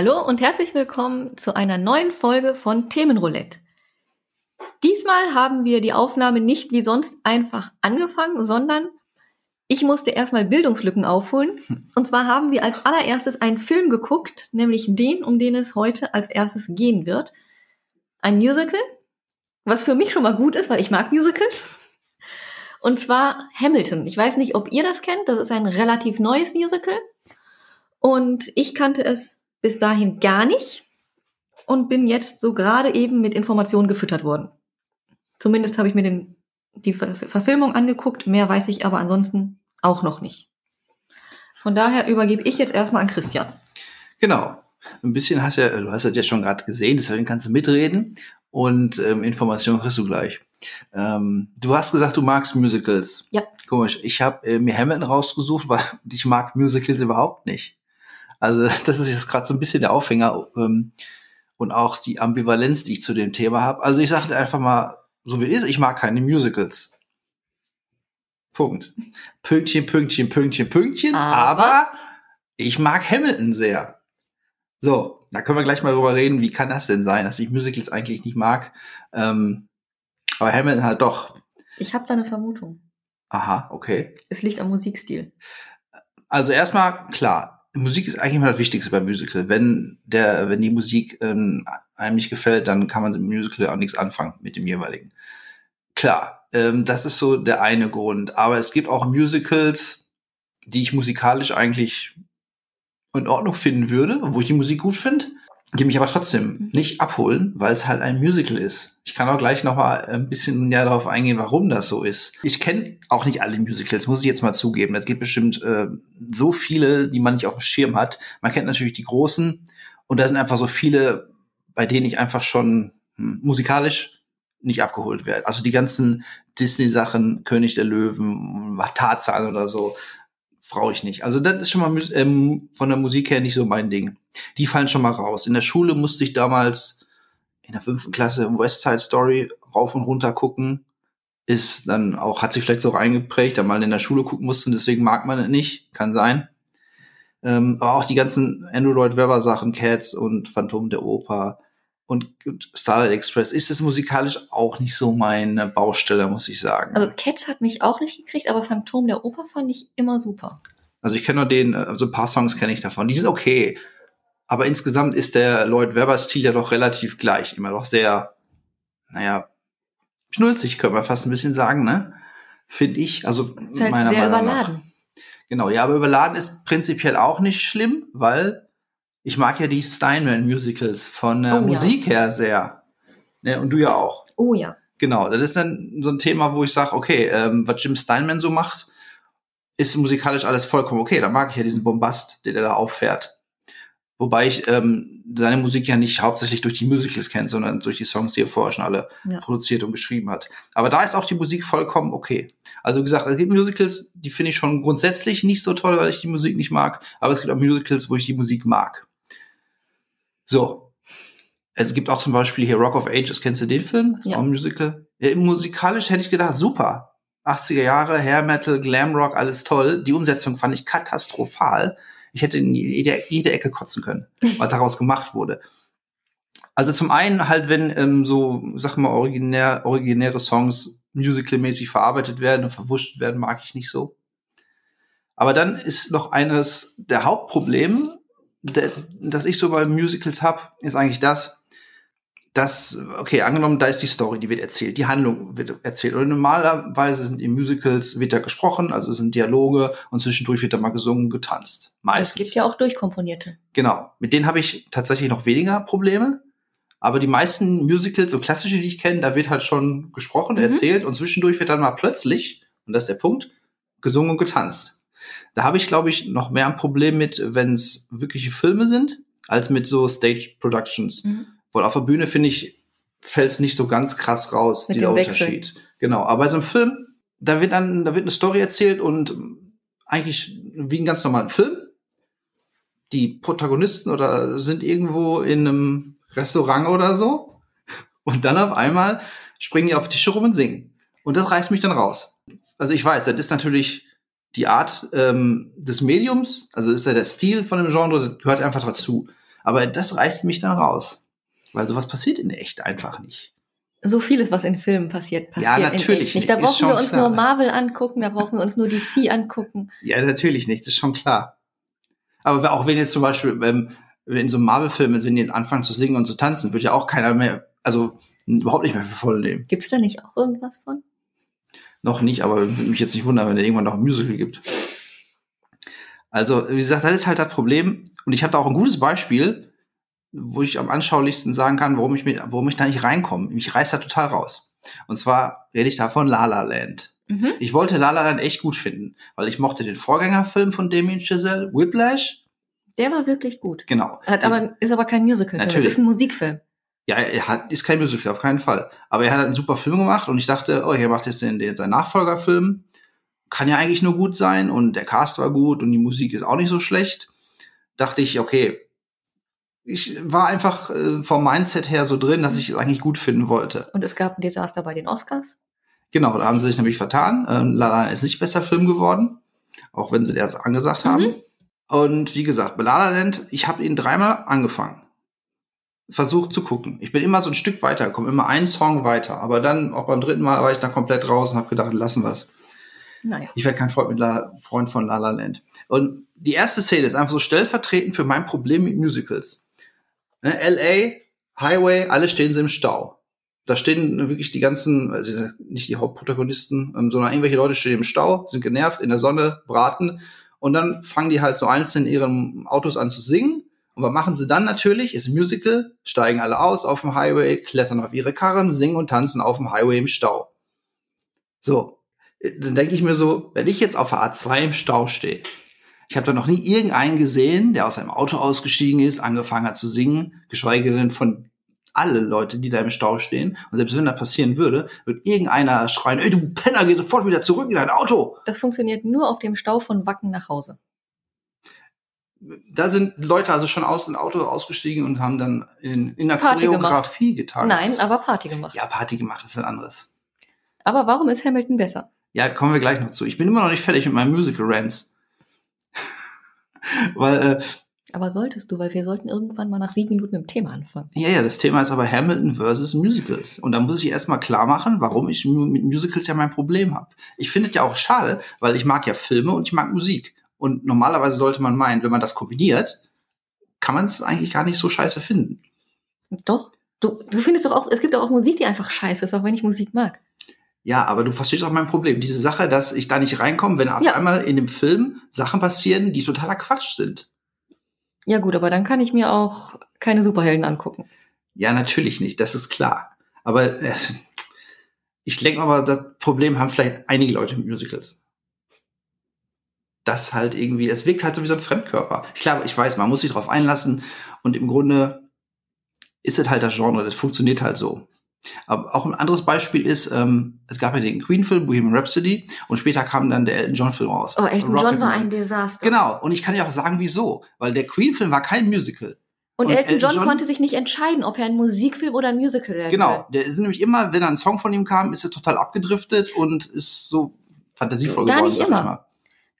Hallo und herzlich willkommen zu einer neuen Folge von Themenroulette. Diesmal haben wir die Aufnahme nicht wie sonst einfach angefangen, sondern ich musste erstmal Bildungslücken aufholen. Und zwar haben wir als allererstes einen Film geguckt, nämlich den, um den es heute als erstes gehen wird. Ein Musical, was für mich schon mal gut ist, weil ich mag Musicals. Und zwar Hamilton. Ich weiß nicht, ob ihr das kennt. Das ist ein relativ neues Musical. Und ich kannte es bis dahin gar nicht und bin jetzt so gerade eben mit Informationen gefüttert worden. Zumindest habe ich mir den, die Ver Verfilmung angeguckt, mehr weiß ich aber ansonsten auch noch nicht. Von daher übergebe ich jetzt erstmal an Christian. Genau. Ein bisschen hast ja, du hast das ja schon gerade gesehen, deswegen kannst du mitreden und ähm, Informationen kriegst du gleich. Ähm, du hast gesagt, du magst Musicals. Ja. Komisch. Ich habe äh, mir Hamilton rausgesucht, weil ich mag Musicals überhaupt nicht. Also das ist jetzt gerade so ein bisschen der Aufhänger ähm, und auch die Ambivalenz, die ich zu dem Thema habe. Also ich sage einfach mal, so wie es ist, ich mag keine Musicals. Punkt. Pünktchen, Pünktchen, Pünktchen, Pünktchen. Aber, aber ich mag Hamilton sehr. So, da können wir gleich mal drüber reden, wie kann das denn sein, dass ich Musicals eigentlich nicht mag. Ähm, aber Hamilton halt doch. Ich habe da eine Vermutung. Aha, okay. Es liegt am Musikstil. Also erstmal, klar, Musik ist eigentlich immer das Wichtigste beim Musical. Wenn der, wenn die Musik ähm, einem nicht gefällt, dann kann man im Musical auch nichts anfangen mit dem jeweiligen. Klar, ähm, das ist so der eine Grund. Aber es gibt auch Musicals, die ich musikalisch eigentlich in Ordnung finden würde, wo ich die Musik gut finde die mich aber trotzdem mhm. nicht abholen, weil es halt ein Musical ist. Ich kann auch gleich noch mal ein bisschen näher darauf eingehen, warum das so ist. Ich kenne auch nicht alle Musicals, muss ich jetzt mal zugeben. Es gibt bestimmt äh, so viele, die man nicht auf dem Schirm hat. Man kennt natürlich die großen und da sind einfach so viele, bei denen ich einfach schon hm, musikalisch nicht abgeholt werde. Also die ganzen Disney-Sachen, König der Löwen, Tarzan oder so, brauche ich nicht. Also das ist schon mal ähm, von der Musik her nicht so mein Ding. Die fallen schon mal raus. In der Schule musste ich damals in der fünften Klasse West Side Story rauf und runter gucken. Ist dann auch, hat sich vielleicht so eingeprägt, da mal in der Schule gucken musste und deswegen mag man es nicht. Kann sein. Ähm, aber auch die ganzen Andrew Lloyd Webber Sachen, Cats und Phantom der Oper und Starlight Express ist es musikalisch auch nicht so meine Baustelle, muss ich sagen. Also Cats hat mich auch nicht gekriegt, aber Phantom der Oper fand ich immer super. Also ich kenne nur den, also ein paar Songs kenne ich davon. Die sind okay. Aber insgesamt ist der Lloyd Webber-Stil ja doch relativ gleich. Immer doch sehr, naja, schnulzig, können wir fast ein bisschen sagen, ne? Finde ich. Also ist halt meiner sehr Meinung überladen. Nach. Genau, ja, aber überladen ist prinzipiell auch nicht schlimm, weil ich mag ja die Steinman-Musicals von der oh, Musik ja. her sehr. Ne, und du ja auch. Oh ja. Genau, das ist dann so ein Thema, wo ich sage, okay, ähm, was Jim Steinman so macht, ist musikalisch alles vollkommen okay. Da mag ich ja diesen Bombast, den er da auffährt. Wobei ich ähm, seine Musik ja nicht hauptsächlich durch die Musicals kenne, sondern durch die Songs, die er vorher schon alle ja. produziert und geschrieben hat. Aber da ist auch die Musik vollkommen okay. Also wie gesagt, es gibt Musicals, die finde ich schon grundsätzlich nicht so toll, weil ich die Musik nicht mag. Aber es gibt auch Musicals, wo ich die Musik mag. So. Es gibt auch zum Beispiel hier Rock of Ages. Kennst du den Film? Ja. Auch ein Musical. Ja, musikalisch hätte ich gedacht, super. 80er Jahre, Hair Metal, Glam Rock, alles toll. Die Umsetzung fand ich katastrophal. Ich hätte in jede, jede Ecke kotzen können, was daraus gemacht wurde. Also zum einen halt, wenn ähm, so, sag mal, originär, originäre Songs musicalmäßig verarbeitet werden und verwurscht werden, mag ich nicht so. Aber dann ist noch eines der Hauptprobleme, das ich so bei Musicals hab, ist eigentlich das, dass, okay, angenommen, da ist die Story, die wird erzählt, die Handlung wird erzählt. Oder normalerweise sind in Musicals, wird da gesprochen, also sind Dialoge und zwischendurch wird da mal gesungen und getanzt. Meistens. Es gibt ja auch durchkomponierte. Genau. Mit denen habe ich tatsächlich noch weniger Probleme. Aber die meisten Musicals, so klassische, die ich kenne, da wird halt schon gesprochen, mhm. erzählt und zwischendurch wird dann mal plötzlich, und das ist der Punkt, gesungen und getanzt. Da habe ich, glaube ich, noch mehr ein Problem mit, wenn es wirkliche Filme sind, als mit so Stage Productions. Mhm. Weil auf der Bühne, finde ich, fällt es nicht so ganz krass raus, mit dieser Unterschied. Genau. Aber bei so einem Film, da wird dann, da wird eine Story erzählt und eigentlich wie ein ganz normalen Film. Die Protagonisten oder sind irgendwo in einem Restaurant oder so. Und dann auf einmal springen die auf Tische rum und singen. Und das reißt mich dann raus. Also ich weiß, das ist natürlich die Art ähm, des Mediums, also ist ja der Stil von dem Genre, das gehört einfach dazu. Aber das reißt mich dann raus. Weil sowas passiert in echt einfach nicht. So vieles, was in Filmen passiert, passiert Ja, natürlich in echt nicht. Da brauchen wir uns klar. nur Marvel angucken, da brauchen wir uns nur DC angucken. Ja, natürlich nicht, das ist schon klar. Aber auch wenn jetzt zum Beispiel ähm, in so einem Marvel-Film, wenn die jetzt anfangen zu singen und zu tanzen, wird ja auch keiner mehr, also überhaupt nicht mehr für voll nehmen. Gibt's da nicht auch irgendwas von? Noch nicht, aber würde mich jetzt nicht wundern, wenn es irgendwann noch ein Musical gibt. Also, wie gesagt, das ist halt das Problem. Und ich habe da auch ein gutes Beispiel, wo ich am anschaulichsten sagen kann, warum ich, mit, warum ich da nicht reinkomme. Mich reißt da total raus. Und zwar rede ich da von La La Land. Mhm. Ich wollte La La Land echt gut finden, weil ich mochte den Vorgängerfilm von Damien Chazelle, Whiplash. Der war wirklich gut. Genau. Hat aber, ist aber kein Musical. Das Natürlich. ist ein Musikfilm. Ja, er hat, ist kein Musical, auf keinen Fall. Aber er hat einen super Film gemacht und ich dachte, oh, er macht jetzt den, den, seinen Nachfolgerfilm. Kann ja eigentlich nur gut sein und der Cast war gut und die Musik ist auch nicht so schlecht. Dachte ich, okay, ich war einfach äh, vom Mindset her so drin, dass ich es eigentlich gut finden wollte. Und es gab ein Desaster bei den Oscars. Genau, da haben sie sich nämlich vertan. Ähm, La La Land ist nicht bester Film geworden, auch wenn sie das angesagt Mhm. haben. Und wie gesagt, bei La La Land, ich habe ihn dreimal angefangen. Versucht zu gucken. Ich bin immer so ein Stück weitergekommen, immer einen Song weiter. Aber dann, auch beim dritten Mal, war ich dann komplett raus und habe gedacht, lassen wir's. Naja. Ich werde kein Freund, mit La, Freund von La La Land. Und die erste Szene ist einfach so stellvertretend für mein Problem mit Musicals. Ne, LA, Highway, alle stehen sie im Stau. Da stehen wirklich die ganzen, also nicht die Hauptprotagonisten, ähm, sondern irgendwelche Leute stehen im Stau, sind genervt, in der Sonne, braten. Und dann fangen die halt so einzeln in ihren Autos an zu singen. Und was machen sie dann natürlich? Ist Musical, steigen alle aus auf dem Highway, klettern auf ihre Karren, singen und tanzen auf dem Highway im Stau. So, dann denke ich mir so, wenn ich jetzt auf der A2 im Stau stehe, ich habe da noch nie irgendeinen gesehen, der aus seinem Auto ausgestiegen ist, angefangen hat zu singen, geschweige denn von alle Leute, die da im Stau stehen. Und selbst wenn das passieren würde, wird irgendeiner schreien, ey, du Penner, geh sofort wieder zurück in dein Auto. Das funktioniert nur auf dem Stau von Wacken nach Hause. Da sind Leute also schon aus dem Auto ausgestiegen und haben dann in, in der Party Choreografie getanzt. Nein, aber Party gemacht. Ja, Party gemacht, das ist was anderes. Aber warum ist Hamilton besser? Ja, kommen wir gleich noch zu. Ich bin immer noch nicht fertig mit meinem Musical-Rants. Weil, äh, Aber solltest du, weil wir sollten irgendwann mal nach sieben Minuten mit dem Thema anfangen. ja, ja, das Thema ist aber Hamilton versus Musicals. Und da muss ich erstmal klar machen, warum ich mit Musicals ja mein Problem habe. Ich finde es ja auch schade, weil ich mag ja Filme und ich mag Musik. Und normalerweise sollte man meinen, wenn man das kombiniert, kann man es eigentlich gar nicht so scheiße finden. Doch. Du, du findest doch auch, es gibt doch auch Musik, die einfach scheiße ist, auch wenn ich Musik mag. Ja, aber du verstehst auch mein Problem. Diese Sache, dass ich da nicht reinkomme, wenn auf Ja. einmal in dem Film Sachen passieren, die totaler Quatsch sind. Ja gut, aber dann kann ich mir auch keine Superhelden angucken. Ja, natürlich nicht, das ist klar. Aber äh, ich denke aber, das Problem haben vielleicht einige Leute mit Musicals. Das halt irgendwie, es wirkt halt so wie so ein Fremdkörper. Ich glaube, ich weiß, man muss sich darauf einlassen und im Grunde ist es halt das Genre, das funktioniert halt so. Aber auch ein anderes Beispiel ist, ähm, es gab ja den Queen-Film, Bohemian Rhapsody, und später kam dann der Elton John-Film raus. Oh, Elton John Rocketman. war ein Desaster. Genau, und ich kann ja auch sagen, wieso. Weil der Queen-Film war kein Musical. Und, Und Elton, Elton John, John- konnte sich nicht entscheiden, ob er ein Musikfilm oder ein Musical werden Genau, der ist nämlich immer, wenn ein Song von ihm kam, ist er total abgedriftet und ist so fantasievoll Gar geworden. nicht sag ich immer.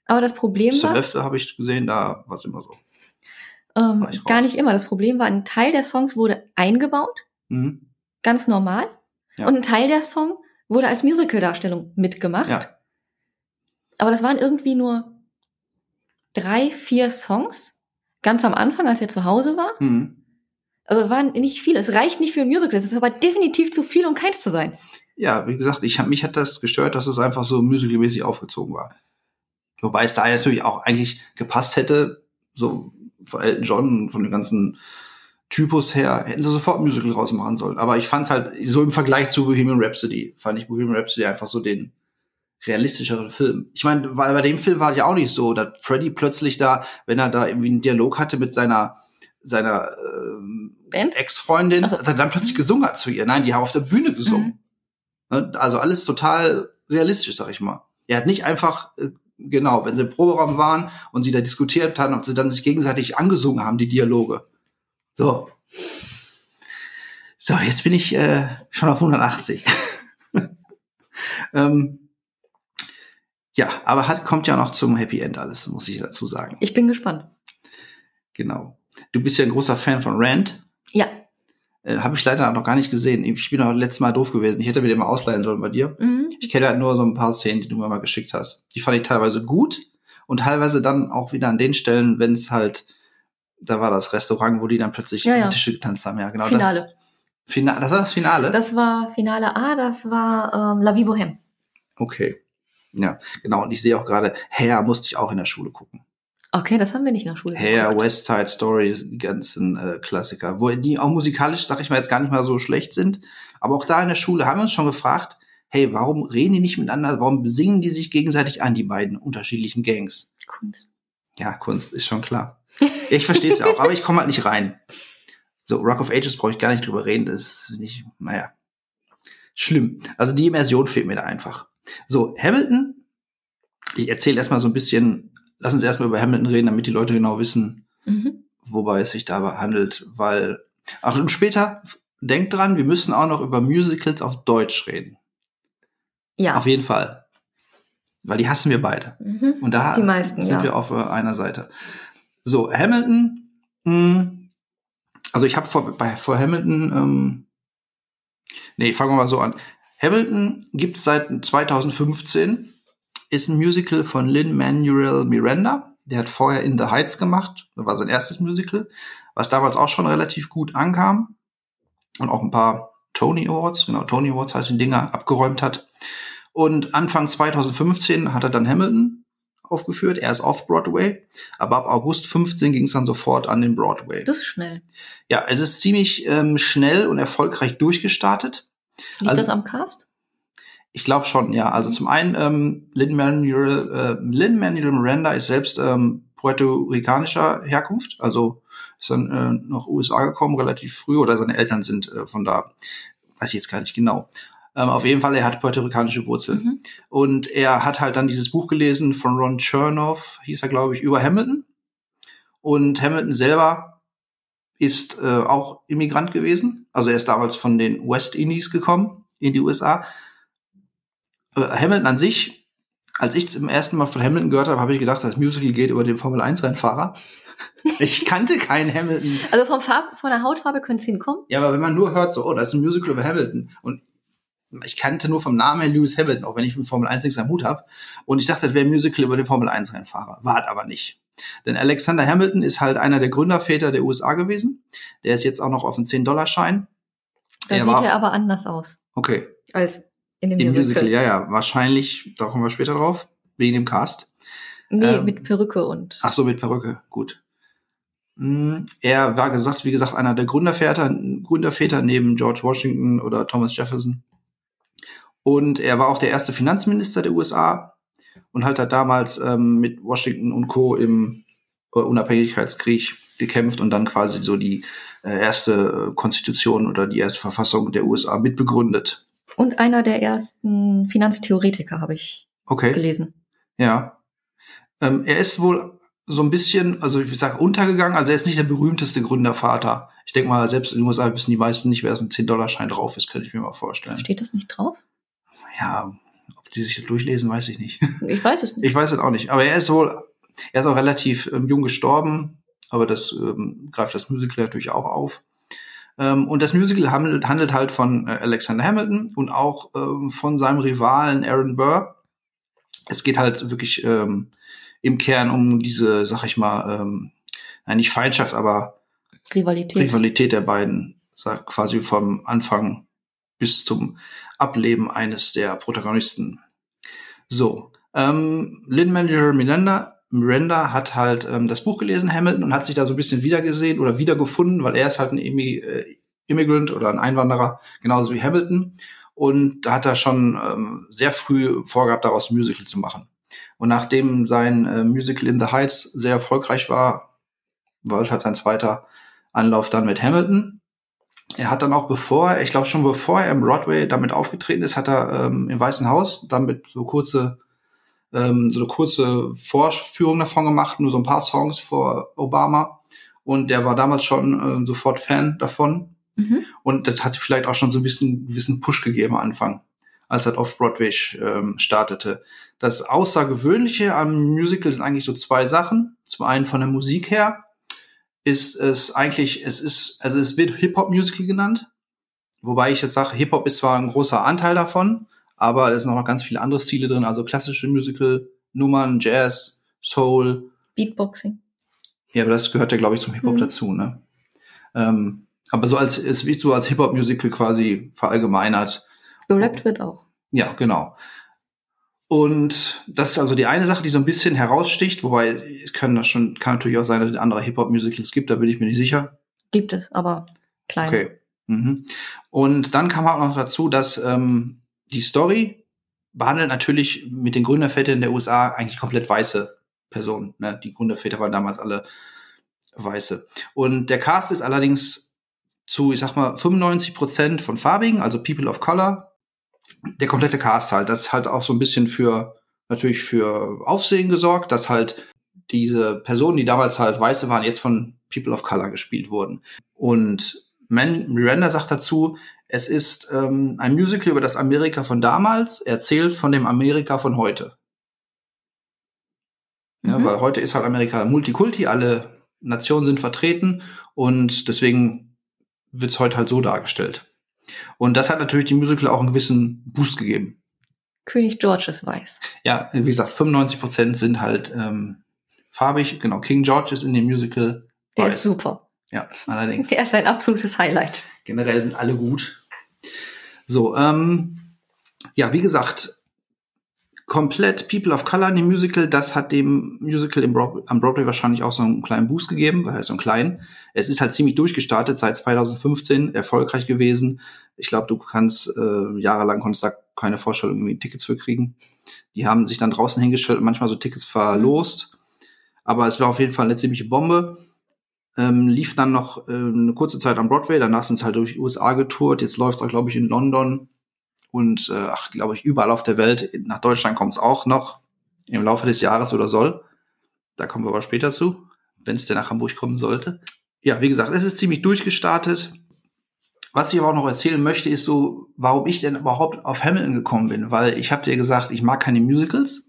Aber das Problem Bis zur war, Hälfte habe ich gesehen, da war es immer so. ähm, gar nicht immer. Das Problem war, ein Teil der Songs wurde eingebaut, Mhm. ganz normal. Ja. Und ein Teil der Song wurde als Musical-Darstellung mitgemacht. Ja. Aber das waren irgendwie nur drei, vier Songs. Ganz am Anfang, als er zu Hause war. Mhm. Also es waren nicht viele. Es reicht nicht für ein Musical. Es ist aber definitiv zu viel, um keins zu sein. Ja, wie gesagt, ich hab, mich hat das gestört, dass es einfach so musicalmäßig aufgezogen war. Wobei es da natürlich auch eigentlich gepasst hätte, so von Elton John, von dem ganzen Typus her, hätten sie sofort ein Musical rausmachen sollen. Aber ich fand es halt so im Vergleich zu Bohemian Rhapsody, fand ich Bohemian Rhapsody einfach so den realistischeren Film. Ich meine, weil bei dem Film war ja auch nicht so, dass Freddy plötzlich da, wenn er da irgendwie einen Dialog hatte mit seiner seiner ähm? Ex-Freundin, Also- dass er dann plötzlich gesungen hat zu ihr. Nein, die haben auf der Bühne gesungen. Ne? Also alles total realistisch, sag ich mal. Er hat nicht einfach, äh, genau, wenn sie im Proberaum waren und sie da diskutiert haben, ob sie dann sich gegenseitig angesungen haben, die Dialoge. So. So, jetzt bin ich äh, schon auf 180. ähm, ja, aber hat, kommt ja noch zum Happy End alles, muss ich dazu sagen. Ich bin gespannt. Genau. Du bist ja ein großer Fan von Rand. Ja. Äh, Habe ich leider noch gar nicht gesehen. Ich bin auch letztes Mal doof gewesen. Ich hätte mir den mal ausleihen sollen bei dir. Mhm. Ich kenne halt nur so ein paar Szenen, die du mir mal geschickt hast. Die fand ich teilweise gut und teilweise dann auch wieder an den Stellen, wenn es halt, da war das Restaurant, wo die dann plötzlich Ja, ja. die Tische getanzt haben. Ja, genau. Finale. Das, Fina das war das Finale? Das war Finale A, das war ähm, La Vie Bohème. okay. Ja, genau. Und ich sehe auch gerade, Hair musste ich auch in der Schule gucken. Okay, das haben wir nicht nach Schule Hair, geguckt. West Side Story, die ganzen äh, Klassiker, wo die auch musikalisch, sag ich mal, jetzt gar nicht mal so schlecht sind. Aber auch da in der Schule haben wir uns schon gefragt, hey, warum reden die nicht miteinander? Warum besingen die sich gegenseitig an, die beiden unterschiedlichen Gangs? Kunst. Ja, Kunst ist schon klar. Ich verstehe es ja auch, aber ich komme halt nicht rein. So, Rock of Ages brauche ich gar nicht drüber reden, das ist nicht, naja, schlimm. Also die Immersion fehlt mir da einfach. So, Hamilton, ich erzähle erstmal so ein bisschen, lass uns erstmal über Hamilton reden, damit die Leute genau wissen, Mhm. wobei es sich dabei handelt, weil, ach, und später, denkt dran, wir müssen auch noch über Musicals auf Deutsch reden. Ja. Auf jeden Fall. Weil die hassen wir beide. Mhm. Und da meisten, sind ja. wir auf äh, einer Seite. So, Hamilton, mh, also ich habe vor, bei, vor Hamilton, ähm, nee, fangen wir mal so an. Hamilton gibt es seit 2015, ist ein Musical von Lin-Manuel Miranda. Der hat vorher In the Heights gemacht, das war sein erstes Musical, was damals auch schon relativ gut ankam und auch ein paar Tony Awards, genau, Tony Awards heißt die Dinger, abgeräumt hat. Und Anfang 2015 hat er dann Hamilton aufgeführt. Er ist off Broadway. Aber ab August 15 ging es dann sofort an den Broadway. Das ist schnell. Ja, es ist ziemlich ähm, schnell und erfolgreich durchgestartet. Liegt Also- das am Cast? Ich glaube schon, ja. Also zum einen, ähm, Lin-Manuel äh, Lin-Manuel Miranda ist selbst ähm, puerto-ricanischer Herkunft. Also ist dann äh, nach USA gekommen, relativ früh. Oder seine Eltern sind äh, von da. Weiß ich jetzt gar nicht genau. Ähm, auf jeden Fall, er hat puerto-ricanische Wurzeln. Mhm. Und er hat halt dann dieses Buch gelesen von Ron Chernoff, hieß er, glaube ich, über Hamilton. Und Hamilton selber ist äh, auch Immigrant gewesen. Also er ist damals von den West Indies gekommen in die USA. Äh, Hamilton an sich, als ich zum ersten Mal von Hamilton gehört habe, habe ich gedacht, das Musical geht über den Formel-1-Rennfahrer. ich kannte keinen Hamilton. Also vom Farb, von der Hautfarbe könnte es hinkommen. Ja, aber wenn man nur hört, so, oh, das ist ein Musical über Hamilton und ich kannte nur vom Namen her Lewis Hamilton, auch wenn ich mit Formel 1 nichts am Hut habe. Und ich dachte, das wäre ein Musical über den Formel 1 Rennfahrer. War es aber nicht. Denn Alexander Hamilton ist halt einer der Gründerväter der USA gewesen. Der ist jetzt auch noch auf dem 10-Dollar-Schein. Da Er sieht war- er aber anders aus Okay, als in dem im Musical. Musical, ja, ja. Wahrscheinlich, da kommen wir später drauf, wegen dem Cast. Nee, Ähm, mit Perücke und. Ach so, mit Perücke, gut. Mm, Er war gesagt, wie gesagt, einer der Gründerväter, Gründerväter neben George Washington oder Thomas Jefferson. Und er war auch der erste Finanzminister der USA und halt hat damals ähm, mit Washington und Co. im äh, Unabhängigkeitskrieg gekämpft und dann quasi so die äh, erste äh, Konstitution oder die erste Verfassung der USA mitbegründet. Und einer der ersten Finanztheoretiker habe ich Okay. gelesen. Ja. Ähm, er ist wohl so ein bisschen, also ich sag untergegangen, also er ist nicht der berühmteste Gründervater. Ich denke mal, selbst in den USA wissen die meisten nicht, wer so ein 10-Dollar-Schein drauf ist, könnte ich mir mal vorstellen. Steht das nicht drauf? Ja, ob die sich das durchlesen, weiß ich nicht. Ich weiß es nicht. Ich weiß es auch nicht. Aber er ist wohl, er ist auch relativ ähm, jung gestorben, aber das ähm, greift das Musical natürlich auch auf. Ähm, und das Musical handelt, handelt halt von äh, Alexander Hamilton und auch ähm, von seinem Rivalen Aaron Burr. Es geht halt wirklich ähm, im Kern um diese, sag ich mal, ähm, nein, nicht Feindschaft, aber Rivalität. Rivalität der beiden, sag, quasi vom Anfang bis zum Ableben eines der Protagonisten. So, ähm, Lin-Manuel Miranda, Miranda hat halt ähm, das Buch gelesen, Hamilton, und hat sich da so ein bisschen wiedergesehen oder wiedergefunden, weil er ist halt ein Immi äh, Immigrant oder ein Einwanderer, genauso wie Hamilton. Und da hat er schon ähm, sehr früh vorgehabt, daraus ein Musical zu machen. Und nachdem sein äh, Musical In the Heights sehr erfolgreich war, war es halt sein zweiter Anlauf dann mit Hamilton. Er hat dann auch bevor, ich glaube schon bevor er im Broadway damit aufgetreten ist, hat er ähm, im Weißen Haus damit so kurze, ähm, so eine kurze Vorführung davon gemacht, nur so ein paar Songs vor Obama. Und der war damals schon ähm, sofort Fan davon. Mhm. Und das hat vielleicht auch schon so ein bisschen, bisschen Push gegeben am Anfang, als er auf Broadway ähm, startete. Das Außergewöhnliche am Musical sind eigentlich so zwei Sachen. Zum einen von der Musik her ist es eigentlich, es ist, also es wird Hip-Hop-Musical genannt. Wobei ich jetzt sage, Hip-Hop ist zwar ein großer Anteil davon, aber es sind auch noch ganz viele andere Stile drin, also klassische Musical-Nummern, Jazz, Soul. Beatboxing. Ja, aber das gehört ja, glaube ich, zum Hip-Hop Mhm. dazu, ne? Ähm, aber so als, es wird so als Hip-Hop-Musical quasi verallgemeinert. Gerappt wird auch. Ja, genau. Und das ist also die eine Sache, die so ein bisschen heraussticht, wobei es kann das schon, kann natürlich auch sein, dass es andere Hip-Hop-Musicals gibt, da bin ich mir nicht sicher. Gibt es, aber klein. Okay. Mhm. Und dann kam auch noch dazu, dass ähm, die Story behandelt natürlich mit den Gründervätern der USA eigentlich komplett weiße Personen. Ne? Die Gründerväter waren damals alle weiße. Und der Cast ist allerdings zu, ich sag mal, 95 Prozent von Farbigen, also People of Color. Der komplette Cast halt. Das hat auch so ein bisschen für, natürlich für Aufsehen gesorgt, dass halt diese Personen, die damals halt weiße waren, jetzt von People of Color gespielt wurden. Und Man Miranda sagt dazu, es ist ähm, ein Musical über das Amerika von damals, erzählt von dem Amerika von heute. Ja, Mhm. weil heute ist halt Amerika Multikulti, alle Nationen sind vertreten und deswegen wird es heute halt so dargestellt. Und das hat natürlich dem Musical auch einen gewissen Boost gegeben. König George ist weiß. Ja, wie gesagt, 95 Prozent sind halt ähm, farbig. Genau, King George ist in dem Musical Der weiß. ist super. Ja, allerdings. Der ist ein absolutes Highlight. Generell sind alle gut. So, ähm, ja, wie gesagt, komplett People of Color in dem Musical, das hat dem Musical im Broad am Broadway wahrscheinlich auch so einen kleinen Boost gegeben, weil er ist so ein klein. Es ist halt ziemlich durchgestartet, seit 2015 erfolgreich gewesen. Ich glaube, du kannst äh, jahrelang konntest da keine Vorstellung irgendwie Tickets für kriegen. Die haben sich dann draußen hingestellt und manchmal so Tickets verlost. Aber es war auf jeden Fall eine ziemliche Bombe. Ähm, lief dann noch äh, eine kurze Zeit am Broadway, danach sind es halt durch die USA getourt. Jetzt läuft es auch, glaube ich, in London und äh, glaube ich, überall auf der Welt. Nach Deutschland kommt es auch noch im Laufe des Jahres oder soll. Da kommen wir aber später zu, wenn es denn nach Hamburg kommen sollte. Ja, wie gesagt, es ist ziemlich durchgestartet. Was ich aber auch noch erzählen möchte, ist so, warum ich denn überhaupt auf Hamilton gekommen bin, weil ich habe dir gesagt, ich mag keine Musicals.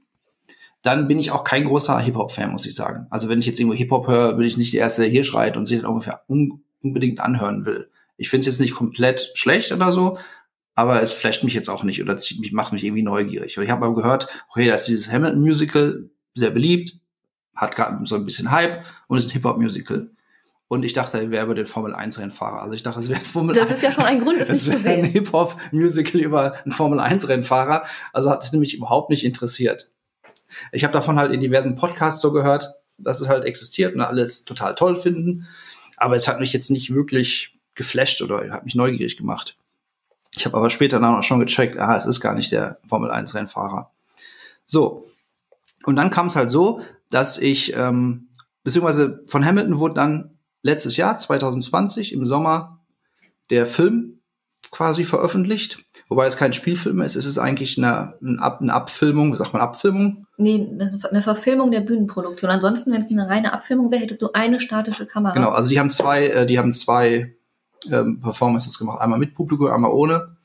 Dann bin ich auch kein großer Hip-Hop-Fan, muss ich sagen. Also wenn ich jetzt irgendwo Hip-Hop höre, bin ich nicht der Erste, der hier schreit und sich das ungefähr un unbedingt anhören will. Ich finde es jetzt nicht komplett schlecht oder so, aber es flasht mich jetzt auch nicht oder zieht mich, macht mich irgendwie neugierig. Und ich habe mal gehört, okay, da ist dieses Hamilton-Musical sehr beliebt, hat gerade so ein bisschen Hype und ist ein Hip-Hop-Musical. Und ich dachte, er wäre über den Formel-1-Rennfahrer. Also ich dachte, es wäre ein Formel Das ist ja schon ein Grund, es nicht es zu wäre ein sehen. Hip-Hop-Musical über einen Formel-1-Rennfahrer. Also hat es nämlich überhaupt nicht interessiert. Ich habe davon halt in diversen Podcasts so gehört, dass es halt existiert und alles total toll finden. Aber es hat mich jetzt nicht wirklich geflasht oder hat mich neugierig gemacht. Ich habe aber später dann auch schon gecheckt, aha, es ist gar nicht der Formel-1-Rennfahrer. So. Und dann kam es halt so, dass ich, ähm, beziehungsweise von Hamilton wurde dann letztes Jahr, 2020, im Sommer, der Film quasi veröffentlicht. Wobei es kein Spielfilm ist, es ist eigentlich eine, eine, Ab eine Abfilmung, sagt man Abfilmung? Nee, eine Verfilmung der Bühnenproduktion. Ansonsten, wenn es eine reine Abfilmung wäre, hättest du eine statische Kamera. Genau, also die haben zwei, äh, die haben zwei ähm, Performances gemacht, einmal mit Publikum, einmal ohne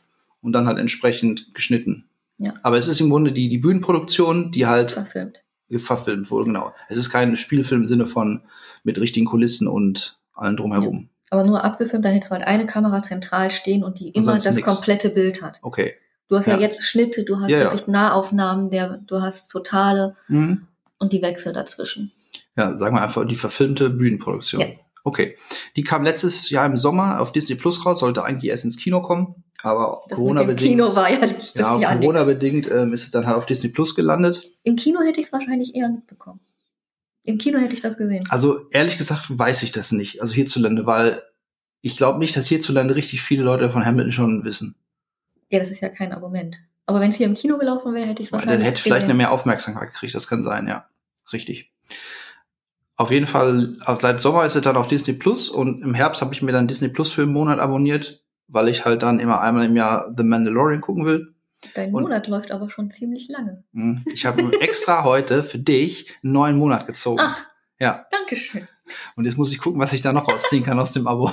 und dann halt entsprechend geschnitten. Ja. Aber es ist im Grunde die, die Bühnenproduktion, die halt verfilmt. verfilmt wurde, genau. Es ist kein Spielfilm im Sinne von mit richtigen Kulissen und allem drumherum. Aber nur abgefilmt, dann hättest du halt eine Kamera zentral stehen und die immer Ansonsten das nix. komplette Bild hat. Okay. Du hast ja, Ja. jetzt Schnitte, du hast Ja, ja. wirklich Nahaufnahmen, der, du hast totale Mhm. und die Wechsel dazwischen. Ja, sagen wir einfach die verfilmte Bühnenproduktion. Okay. Die kam letztes Jahr im Sommer auf Disney Plus raus, sollte eigentlich erst ins Kino kommen, aber Corona-bedingt. Kino war ja letztes Ja, Jahr. Corona-bedingt ähm, ist es dann halt auf Disney Plus gelandet. Im Kino hätte ich es wahrscheinlich eher mitbekommen. Im Kino hätte ich das gesehen. Also ehrlich gesagt weiß ich das nicht, also hierzulande, weil ich glaube nicht, dass hierzulande richtig viele Leute von Hamilton schon wissen. Ja, das ist ja kein Argument. Aber wenn es hier im Kino gelaufen wäre, hätte ich es wahrscheinlich hätte vielleicht eine mehr Aufmerksamkeit gekriegt, das kann sein, ja. Richtig. Auf jeden Fall, auch seit Sommer ist es dann auf Disney Plus und im Herbst habe ich mir dann Disney Plus für einen Monat abonniert, weil ich halt dann immer einmal im Jahr The Mandalorian gucken will. Dein und- Monat läuft aber schon ziemlich lange. Hm, Ich habe extra heute für dich einen neuen Monat gezogen. Ach, Ja, Dankeschön. und jetzt muss ich gucken, was ich da noch rausziehen kann aus dem Abo.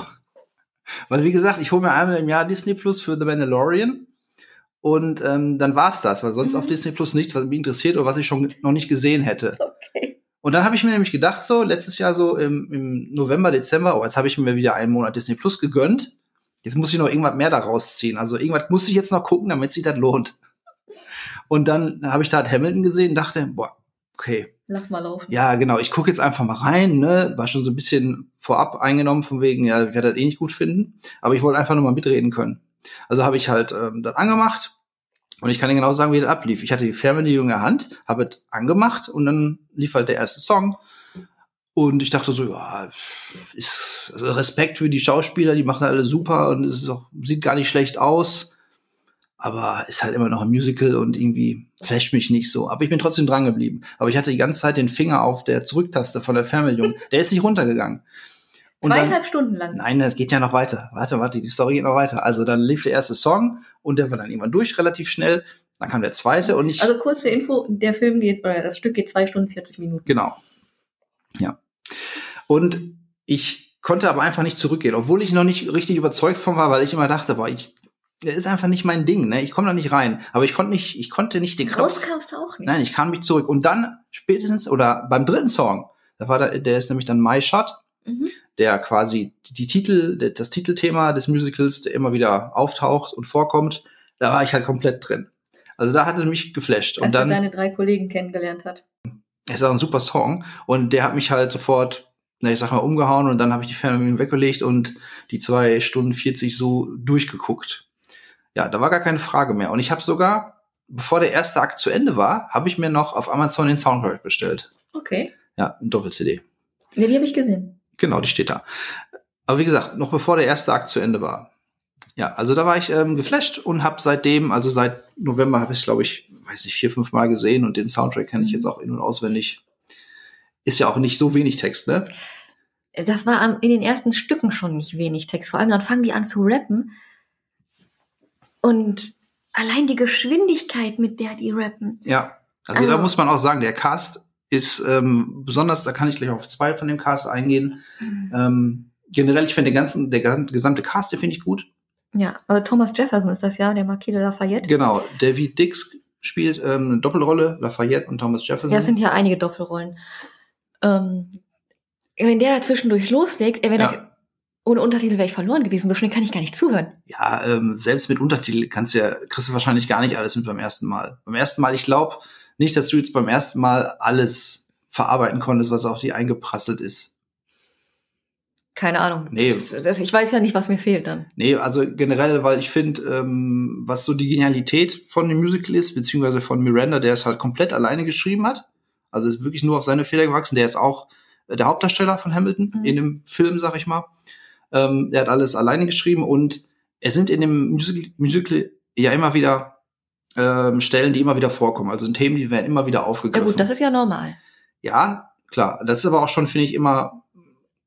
Weil, wie gesagt, ich hole mir einmal im Jahr Disney Plus für The Mandalorian. Und ähm, dann war's das, weil sonst Mhm. auf Disney Plus nichts, was mich interessiert oder was ich schon noch nicht gesehen hätte. Okay. Und dann habe ich mir nämlich gedacht, so letztes Jahr so im, im November, Dezember, oh, jetzt habe ich mir wieder einen Monat Disney Plus gegönnt. Jetzt muss ich noch irgendwas mehr daraus ziehen. Also irgendwas muss ich jetzt noch gucken, damit sich das lohnt. Und dann habe ich da Hamilton gesehen und dachte, boah, okay. Lass mal laufen. Ja, genau. Ich gucke jetzt einfach mal rein. Ne? War schon so ein bisschen vorab eingenommen, von wegen, ja, ich werde das eh nicht gut finden. Aber ich wollte einfach nur mal mitreden können. Also habe ich halt ähm, das angemacht und ich kann Ihnen genau sagen, wie das ablief. Ich hatte die Fernbedienung in der Hand, habe es angemacht und dann lief halt der erste Song. Und ich dachte so, ja, ist Respekt für die Schauspieler, die machen alle super und es auch, sieht gar nicht schlecht aus. Aber ist halt immer noch ein Musical und irgendwie flasht mich nicht so. Aber ich bin trotzdem dran geblieben. Aber ich hatte die ganze Zeit den Finger auf der Zurücktaste von der Fernbedienung. Der ist nicht runtergegangen. Und Zweieinhalb dann, Stunden lang. Nein, das geht ja noch weiter. Warte, warte, die Story geht noch weiter. Also dann lief der erste Song und der war dann irgendwann durch, relativ schnell. Dann kam der zweite und ich. Also kurze Info, der Film geht, oder das Stück geht zwei Stunden 40 Minuten. Genau. Ja. Und ich konnte aber einfach nicht zurückgehen, obwohl ich noch nicht richtig überzeugt von war, weil ich immer dachte, boah, ich, der ist einfach nicht mein Ding, ne? Ich komme da nicht rein. Aber ich konnte nicht, ich konnte nicht den Knopf. Rauskamst du auch nicht. Nein, ich kam nicht zurück. Und dann spätestens oder beim dritten Song, da war da, der ist nämlich dann My Shot mhm. der quasi die Titel, das Titelthema des Musicals, der immer wieder auftaucht und vorkommt, da war ich halt komplett drin. Also da hat er mich geflasht. Als und dann er seine drei Kollegen kennengelernt hat. Es ist auch ein super Song und der hat mich halt sofort, na, ich sag mal, umgehauen und dann habe ich die Fernbedienung weggelegt und die zwei Stunden 40 so durchgeguckt. Ja, da war gar keine Frage mehr. Und ich habe sogar, bevor der erste Akt zu Ende war, habe ich mir noch auf Amazon den Soundtrack bestellt. Okay. Ja, ein Doppel-CD. Ja, die habe ich gesehen. Genau, die steht da. Aber wie gesagt, noch bevor der erste Akt zu Ende war. Ja, also da war ich ähm, geflasht und habe seitdem, also seit November habe ich, glaube ich, weiß nicht, vier, fünf Mal gesehen und den Soundtrack kenne ich jetzt auch in- und auswendig. Ist ja auch nicht so wenig Text, ne? Das war in den ersten Stücken schon nicht wenig Text. Vor allem dann fangen die an zu rappen. Und allein die Geschwindigkeit, mit der die rappen. Ja, also, also da muss man auch sagen, der Cast ist ähm, besonders, da kann ich gleich auf zwei von dem Cast eingehen. Mhm. Ähm, generell, ich finde den ganzen, der gesamte Cast, der finde ich gut. Ja, also Thomas Jefferson ist das ja, der Marquis de Lafayette. Genau, David Dix spielt ähm, eine Doppelrolle, Lafayette und Thomas Jefferson. Ja, es sind ja einige Doppelrollen. Ähm, wenn der da zwischendurch loslegt, wenn ja. er ohne Untertitel wäre ich verloren gewesen. So schnell kann ich gar nicht zuhören. Ja, ähm, selbst mit Untertitel kannst du ja, kriegst du wahrscheinlich gar nicht alles mit beim ersten Mal. Beim ersten Mal, ich glaube, nicht, dass du jetzt beim ersten Mal alles verarbeiten konntest, was auf die eingeprasselt ist. Keine Ahnung. Nee. Das, ich weiß ja nicht, was mir fehlt dann. Nee, also generell, weil ich finde, ähm, was so die Genialität von dem Musical ist, beziehungsweise von Miranda, der es halt komplett alleine geschrieben hat, also ist wirklich nur auf seine Fehler gewachsen, der ist auch äh, der Hauptdarsteller von Hamilton mhm. in dem Film, sag ich mal. Ähm, der hat alles alleine geschrieben und es sind in dem Musical, Musical ja immer wieder ähm, Stellen, die immer wieder vorkommen. Also sind Themen, die werden immer wieder aufgegriffen. Ja gut, das ist ja normal. Ja, klar. Das ist aber auch schon, finde ich, immer,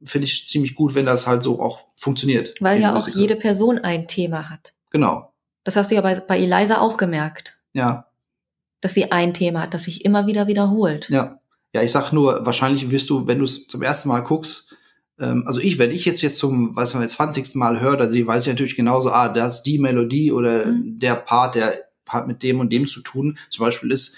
finde ich ziemlich gut, wenn das halt so auch funktioniert. Weil ja auch jede Person ein Thema hat. Genau. Das hast du ja bei, bei Eliza auch gemerkt. Ja. Dass sie ein Thema hat, das sich immer wieder wiederholt. Ja. Ja, ich sag nur, wahrscheinlich wirst du, wenn du es zum ersten Mal guckst, ähm, also ich, wenn ich jetzt jetzt zum, was man jetzt 20. Mal höre, da weiß ich natürlich genauso, ah, das ist die Melodie oder mhm. der Part, der hat mit dem und dem zu tun. Zum Beispiel ist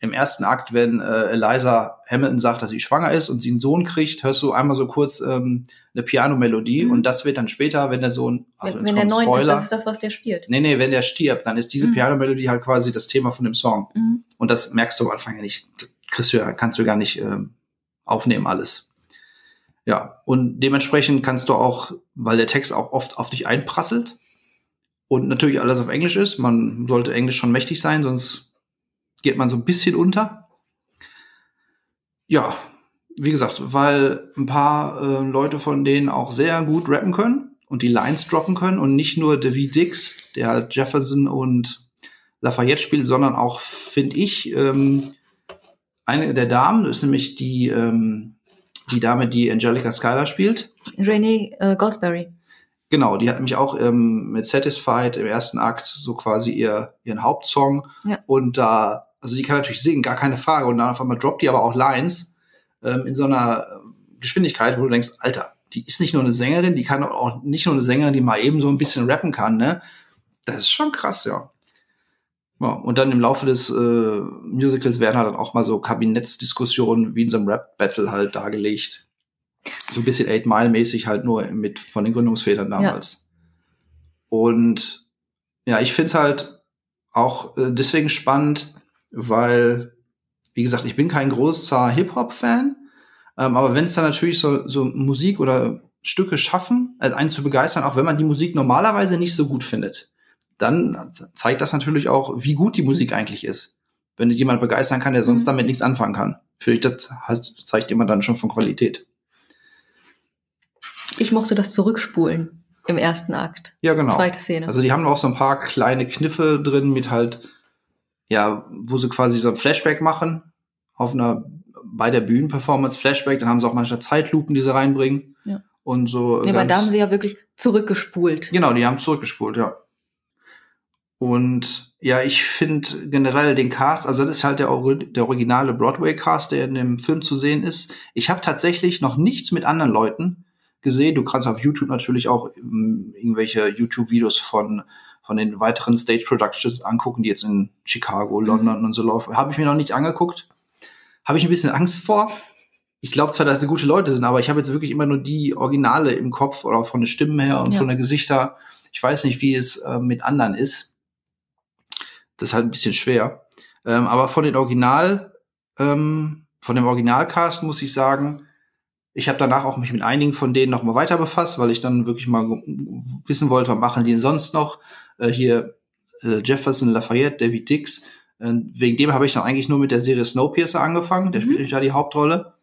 im ersten Akt, wenn äh, Eliza Hamilton sagt, dass sie schwanger ist und sie einen Sohn kriegt, hörst du einmal so kurz ähm, eine Pianomelodie mhm. und das wird dann später, wenn der Sohn, also wenn, wenn der neun Spoiler, ist, das ist das, was der spielt. Nee, nee, wenn der stirbt, dann ist diese mhm. Pianomelodie halt quasi das Thema von dem Song. Mhm. Und das merkst du am Anfang ja nicht, kriegst du, kannst du gar nicht ähm, aufnehmen alles. Ja, und dementsprechend kannst du auch, weil der Text auch oft auf dich einprasselt, und natürlich alles auf Englisch ist. Man sollte Englisch schon mächtig sein, sonst geht man so ein bisschen unter. Ja, wie gesagt, weil ein paar äh, Leute von denen auch sehr gut rappen können und die Lines droppen können und nicht nur David Dix, der halt Jefferson und Lafayette spielt, sondern auch, finde ich, ähm, eine der Damen, das ist nämlich die, ähm, die Dame, die Angelica Schuyler spielt. Renee äh, Goldsberry. Genau, die hat nämlich auch ähm, mit Satisfied im ersten Akt so quasi ihr, ihren Hauptsong. Ja. Und da, also die kann natürlich singen, gar keine Frage. Und dann auf einmal droppt die aber auch Lines ähm, in so einer Geschwindigkeit, wo du denkst, Alter, die ist nicht nur eine Sängerin, die kann auch nicht nur eine Sängerin, die mal eben so ein bisschen rappen kann, ne? Das ist schon krass, ja. Ja, und dann im Laufe des äh, Musicals werden halt dann auch mal so Kabinettsdiskussionen wie in so einem Rap-Battle halt dargelegt. So ein bisschen Eight Mile-mäßig halt nur mit von den Gründungsvätern damals. Ja. Und ja, ich find's halt auch äh, deswegen spannend, weil, wie gesagt, ich bin kein großer Hip-Hop-Fan, ähm, aber wenn es dann natürlich so, so Musik oder Stücke schaffen, äh, einen zu begeistern, auch wenn man die Musik normalerweise nicht so gut findet, dann zeigt das natürlich auch, wie gut die Musik eigentlich ist. Wenn jemand begeistern kann, der sonst mhm. damit nichts anfangen kann. Finde ich, das zeigt jemand dann schon von Qualität. Ich mochte das Zurückspulen im ersten Akt. Ja, genau. Zweite Szene. Also die haben auch so ein paar kleine Kniffe drin mit halt, ja, wo sie quasi so ein Flashback machen auf einer, bei der Bühnenperformance Flashback, dann haben sie auch manchmal Zeitlupen, die sie reinbringen. Ja. Und so. Ja, aber da haben sie ja wirklich zurückgespult. Genau, die haben zurückgespult, ja. Und ja, ich finde generell den Cast, also das ist halt der, der originale Broadway-Cast, der in dem Film zu sehen ist. Ich habe tatsächlich noch nichts mit anderen Leuten gesehen. Du kannst auf YouTube natürlich auch ähm, irgendwelche YouTube-Videos von von den weiteren Stage Productions angucken, die jetzt in Chicago, mhm. London und so laufen. Habe ich mir noch nicht angeguckt. Habe ich ein bisschen Angst vor. Ich glaube zwar, dass das gute Leute sind, aber ich habe jetzt wirklich immer nur die Originale im Kopf oder von den Stimmen her und ja. von der Gesichter. Ich weiß nicht, wie es äh, mit anderen ist. Das ist halt ein bisschen schwer. Ähm, aber von den Original, ähm, von dem Originalcast muss ich sagen, ich habe danach auch mich mit einigen von denen noch mal weiter befasst, weil ich dann wirklich mal wissen wollte, was machen die denn sonst noch? Äh, hier äh, Jefferson, Lafayette, David Dix. Äh, wegen dem habe ich dann eigentlich nur mit der Serie Snowpiercer angefangen. Der mhm. spielt ja die Hauptrolle.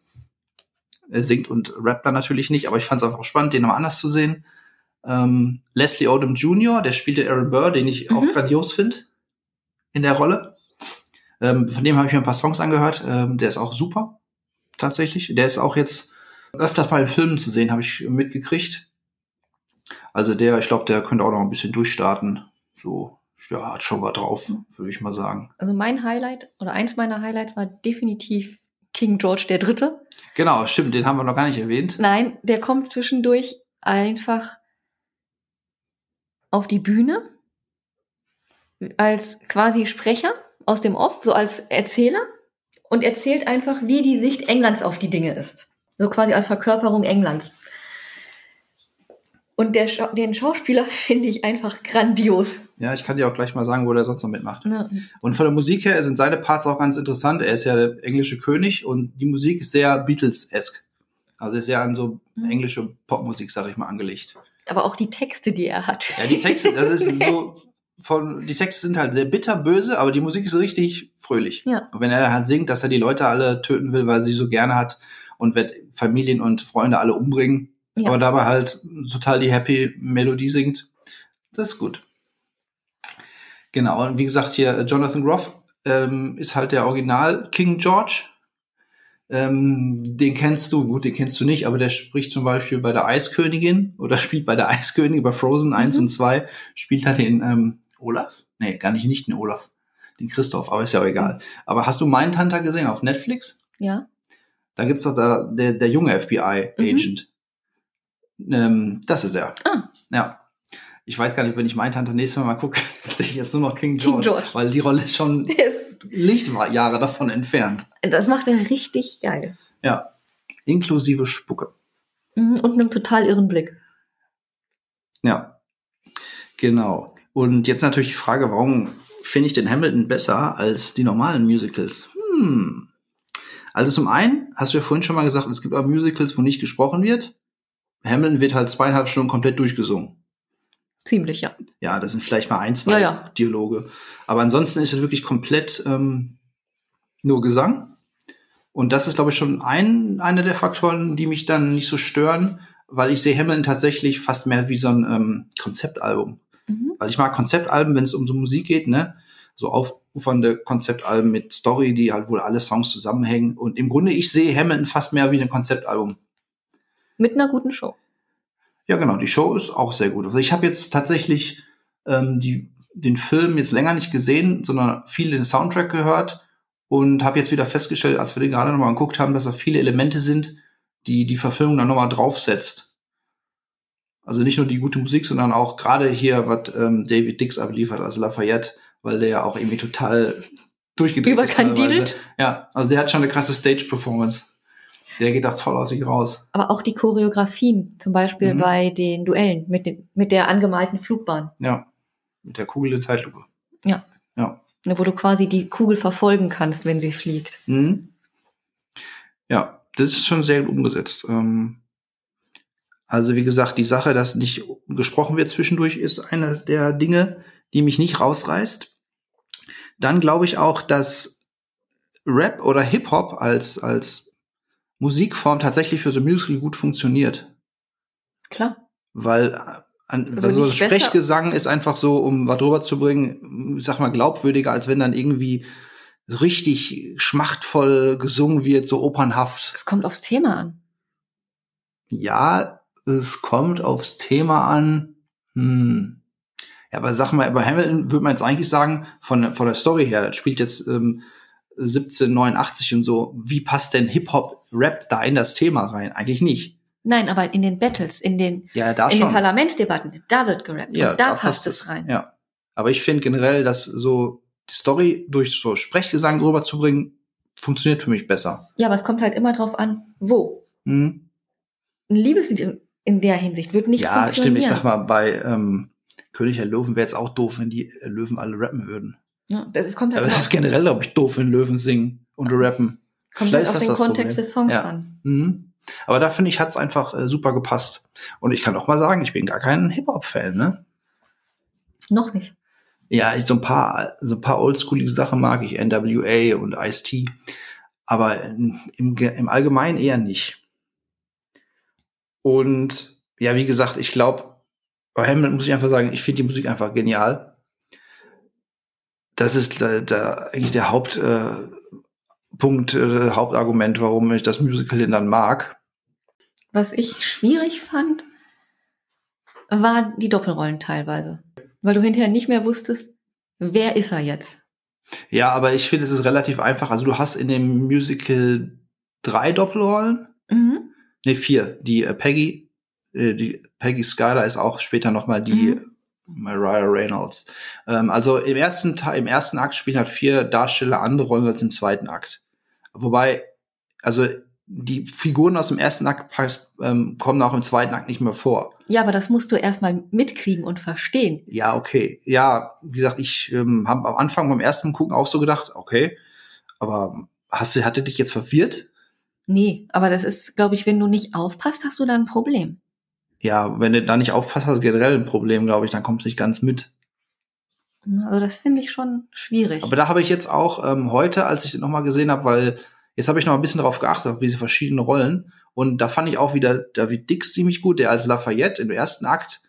Er singt und rappt dann natürlich nicht, aber ich fand es einfach spannend, den nochmal anders zu sehen. Ähm, Leslie Odom Jr., der spielte Aaron Burr, den ich mhm. auch grandios finde in der Rolle. Ähm, von dem habe ich mir ein paar Songs angehört. Ähm, der ist auch super, tatsächlich. Der ist auch jetzt öfters mal in Filmen zu sehen, habe ich mitgekriegt. Also der, ich glaube, der könnte auch noch ein bisschen durchstarten. So, ja, hat schon was drauf, würde ich mal sagen. Also mein Highlight oder eins meiner Highlights war definitiv King George der Dritte. Genau, stimmt, den haben wir noch gar nicht erwähnt. Nein, der kommt zwischendurch einfach auf die Bühne als quasi Sprecher aus dem Off, so als Erzähler und erzählt einfach, wie die Sicht Englands auf die Dinge ist. So quasi als Verkörperung Englands. Und der Scha den Schauspieler finde ich einfach grandios. Ja, ich kann dir auch gleich mal sagen, wo der sonst noch mitmacht. Ja. Und von der Musik her sind seine Parts auch ganz interessant. Er ist ja der englische König und die Musik ist sehr Beatles-esque. Also ist sehr an so mhm. englische Popmusik, sag ich mal, angelegt. Aber auch die Texte, die er hat. Ja, die Texte, das ist so von, die Texte sind halt sehr bitterböse, aber die Musik ist richtig fröhlich. Ja. Und wenn er halt singt, dass er die Leute alle töten will, weil sie so gerne hat und wird Familien und Freunde alle umbringen, ja. aber dabei halt total die happy Melodie singt, das ist gut. Genau, und wie gesagt, hier Jonathan Groff ähm, ist halt der Original King George. Ähm, den kennst du, gut, den kennst du nicht, aber der spricht zum Beispiel bei der Eiskönigin oder spielt bei der Eiskönigin bei Frozen mhm. 1 und 2, spielt halt den ähm, Olaf? Nee, gar nicht, nicht den Olaf. Den Christoph, aber ist ja auch egal. Aber hast du Mindhunter gesehen auf Netflix? Ja. Da gibt's doch da, der, der junge FBI-Agent. Mhm. Ähm, das ist er. Ah. Ja. Ich weiß gar nicht, wenn ich Mindhunter nächstes Mal mal gucke, sehe ich jetzt nur noch King George, King George. weil die Rolle ist schon ist Lichtjahre davon entfernt. Das macht er richtig geil. Ja. Inklusive Spucke. Mhm, und einem total irren Blick. Ja. Genau. Und jetzt natürlich die Frage, warum finde ich den Hamilton besser als die normalen Musicals? Hm. Also zum einen, hast du ja vorhin schon mal gesagt, es gibt auch Musicals, wo nicht gesprochen wird. Hamilton wird halt zweieinhalb Stunden komplett durchgesungen. Ziemlich, ja. Ja, das sind vielleicht mal ein, zwei ja, ja. Dialoge. Aber ansonsten ist es wirklich komplett ähm, nur Gesang. Und das ist, glaube ich, schon ein, einer der Faktoren, die mich dann nicht so stören, weil ich sehe Hamilton tatsächlich fast mehr wie so ein ähm, Konzeptalbum. Mhm. Weil ich mag Konzeptalben, wenn es um so Musik geht, ne? So aufufernde Konzeptalben mit Story, die halt wohl alle Songs zusammenhängen. Und im Grunde, ich sehe Hamilton fast mehr wie ein Konzeptalbum. Mit einer guten Show. Ja, genau, die Show ist auch sehr gut. Also ich habe jetzt tatsächlich ähm, die, den Film jetzt länger nicht gesehen, sondern viel den Soundtrack gehört und habe jetzt wieder festgestellt, als wir den gerade nochmal geguckt haben, dass da viele Elemente sind, die die Verfilmung dann nochmal draufsetzt. Also nicht nur die gute Musik, sondern auch gerade hier, was ähm, David Dix abliefert als Lafayette, weil der ja auch irgendwie total durchgedreht Überkandidelt? ist. teilweise. Ja, also der hat schon eine krasse Stage-Performance. Der geht da voll aus sich raus. Aber auch die Choreografien, zum Beispiel Mhm. bei den Duellen mit, den, mit der angemalten Flugbahn, Ja, mit der Kugel in Zeitlupe. ne, wo du quasi die Kugel verfolgen kannst, wenn sie fliegt. Mhm. Ja, das ist schon sehr gut umgesetzt. Ähm, also wie gesagt, die Sache, dass nicht gesprochen wird zwischendurch, ist eine der Dinge, die mich nicht rausreißt. Dann glaube ich auch, dass Rap oder Hip-Hop als, als Musikform tatsächlich für so Musical gut funktioniert. Klar. Weil äh, an, Also also besser- Sprechgesang ist einfach so, um was drüber zu bringen, sag mal, glaubwürdiger, als wenn dann irgendwie so richtig schmachtvoll gesungen wird, so opernhaft. Es kommt aufs Thema an. Ja, es kommt aufs Thema an. Hm. Ja, aber sag mal, bei Hamilton würde man jetzt eigentlich sagen, von, von der Story her, das spielt jetzt ähm, 1789 und so, wie passt denn Hip-Hop-Rap da in das Thema rein? Eigentlich nicht. Nein, aber in den Battles, in den, Ja, da in schon. den Parlamentsdebatten, da wird gerappt. Ja, und da, passt es rein. Ja. Aber ich finde generell, dass so die Story durch so Sprechgesang rüberzubringen, funktioniert für mich besser. Ja, aber es kommt halt immer drauf an, wo. Hm? Ein Liebeslied in- der Hinsicht wird nicht Ja, funktionieren. stimmt. Ich sag mal, bei ähm, König der Löwen wäre jetzt auch doof, wenn die äh, Löwen alle rappen würden. Ja, das ist, kommt halt Aber das ist generell, glaube ich, doof, wenn Löwen singen und rappen. kommt vielleicht halt auf den Kontext Problem. des Songs Ja. an. Mhm. Aber da finde ich, hat's einfach äh, super gepasst. Und ich kann auch mal sagen, ich bin gar kein Hip-Hop-Fan, ne? Noch nicht. Ja, ich, so ein paar, so ein paar oldschoolige Sachen mag ich, NWA und Ice-T. Aber im, Ge- im Allgemeinen eher nicht. Und ja, wie gesagt, ich glaube, bei Hamilton muss ich einfach sagen, ich finde die Musik einfach genial. Das ist da, da eigentlich der Hauptpunkt, äh, äh, Hauptargument, warum ich das Musical dann mag. Was ich schwierig fand, war die Doppelrollen teilweise. Weil du hinterher nicht mehr wusstest, wer ist er jetzt? Ja, aber ich finde, es ist relativ einfach. Also du hast in dem Musical drei Doppelrollen. Mhm. Ne, vier. Die äh, Peggy, die Peggy Skyler ist auch später noch mal die Mhm. Mariah Reynolds. Ähm, also im ersten Teil, im ersten Akt spielen halt vier Darsteller andere Rollen als im zweiten Akt. Wobei, also die Figuren aus dem ersten Akt ähm, kommen auch im zweiten Akt nicht mehr vor. Ja, aber das musst du erstmal mitkriegen und verstehen. Ja, okay. Ja, wie gesagt, ich ähm, habe am Anfang beim ersten Gucken auch so gedacht, okay, aber hast du, hatte dich jetzt verwirrt? Nee, aber das ist, glaube ich, wenn du nicht aufpasst, hast du da ein Problem. Ja, wenn du da nicht aufpasst, hast du generell ein Problem, glaube ich, dann kommst du nicht ganz mit. Also das finde ich schon schwierig. Aber da habe ich jetzt auch ähm, heute, als ich den nochmal gesehen habe, weil jetzt habe ich noch ein bisschen darauf geachtet, auf diese verschiedenen Rollen. Und da fand ich auch wieder David Dix ziemlich gut, der als Lafayette im ersten Akt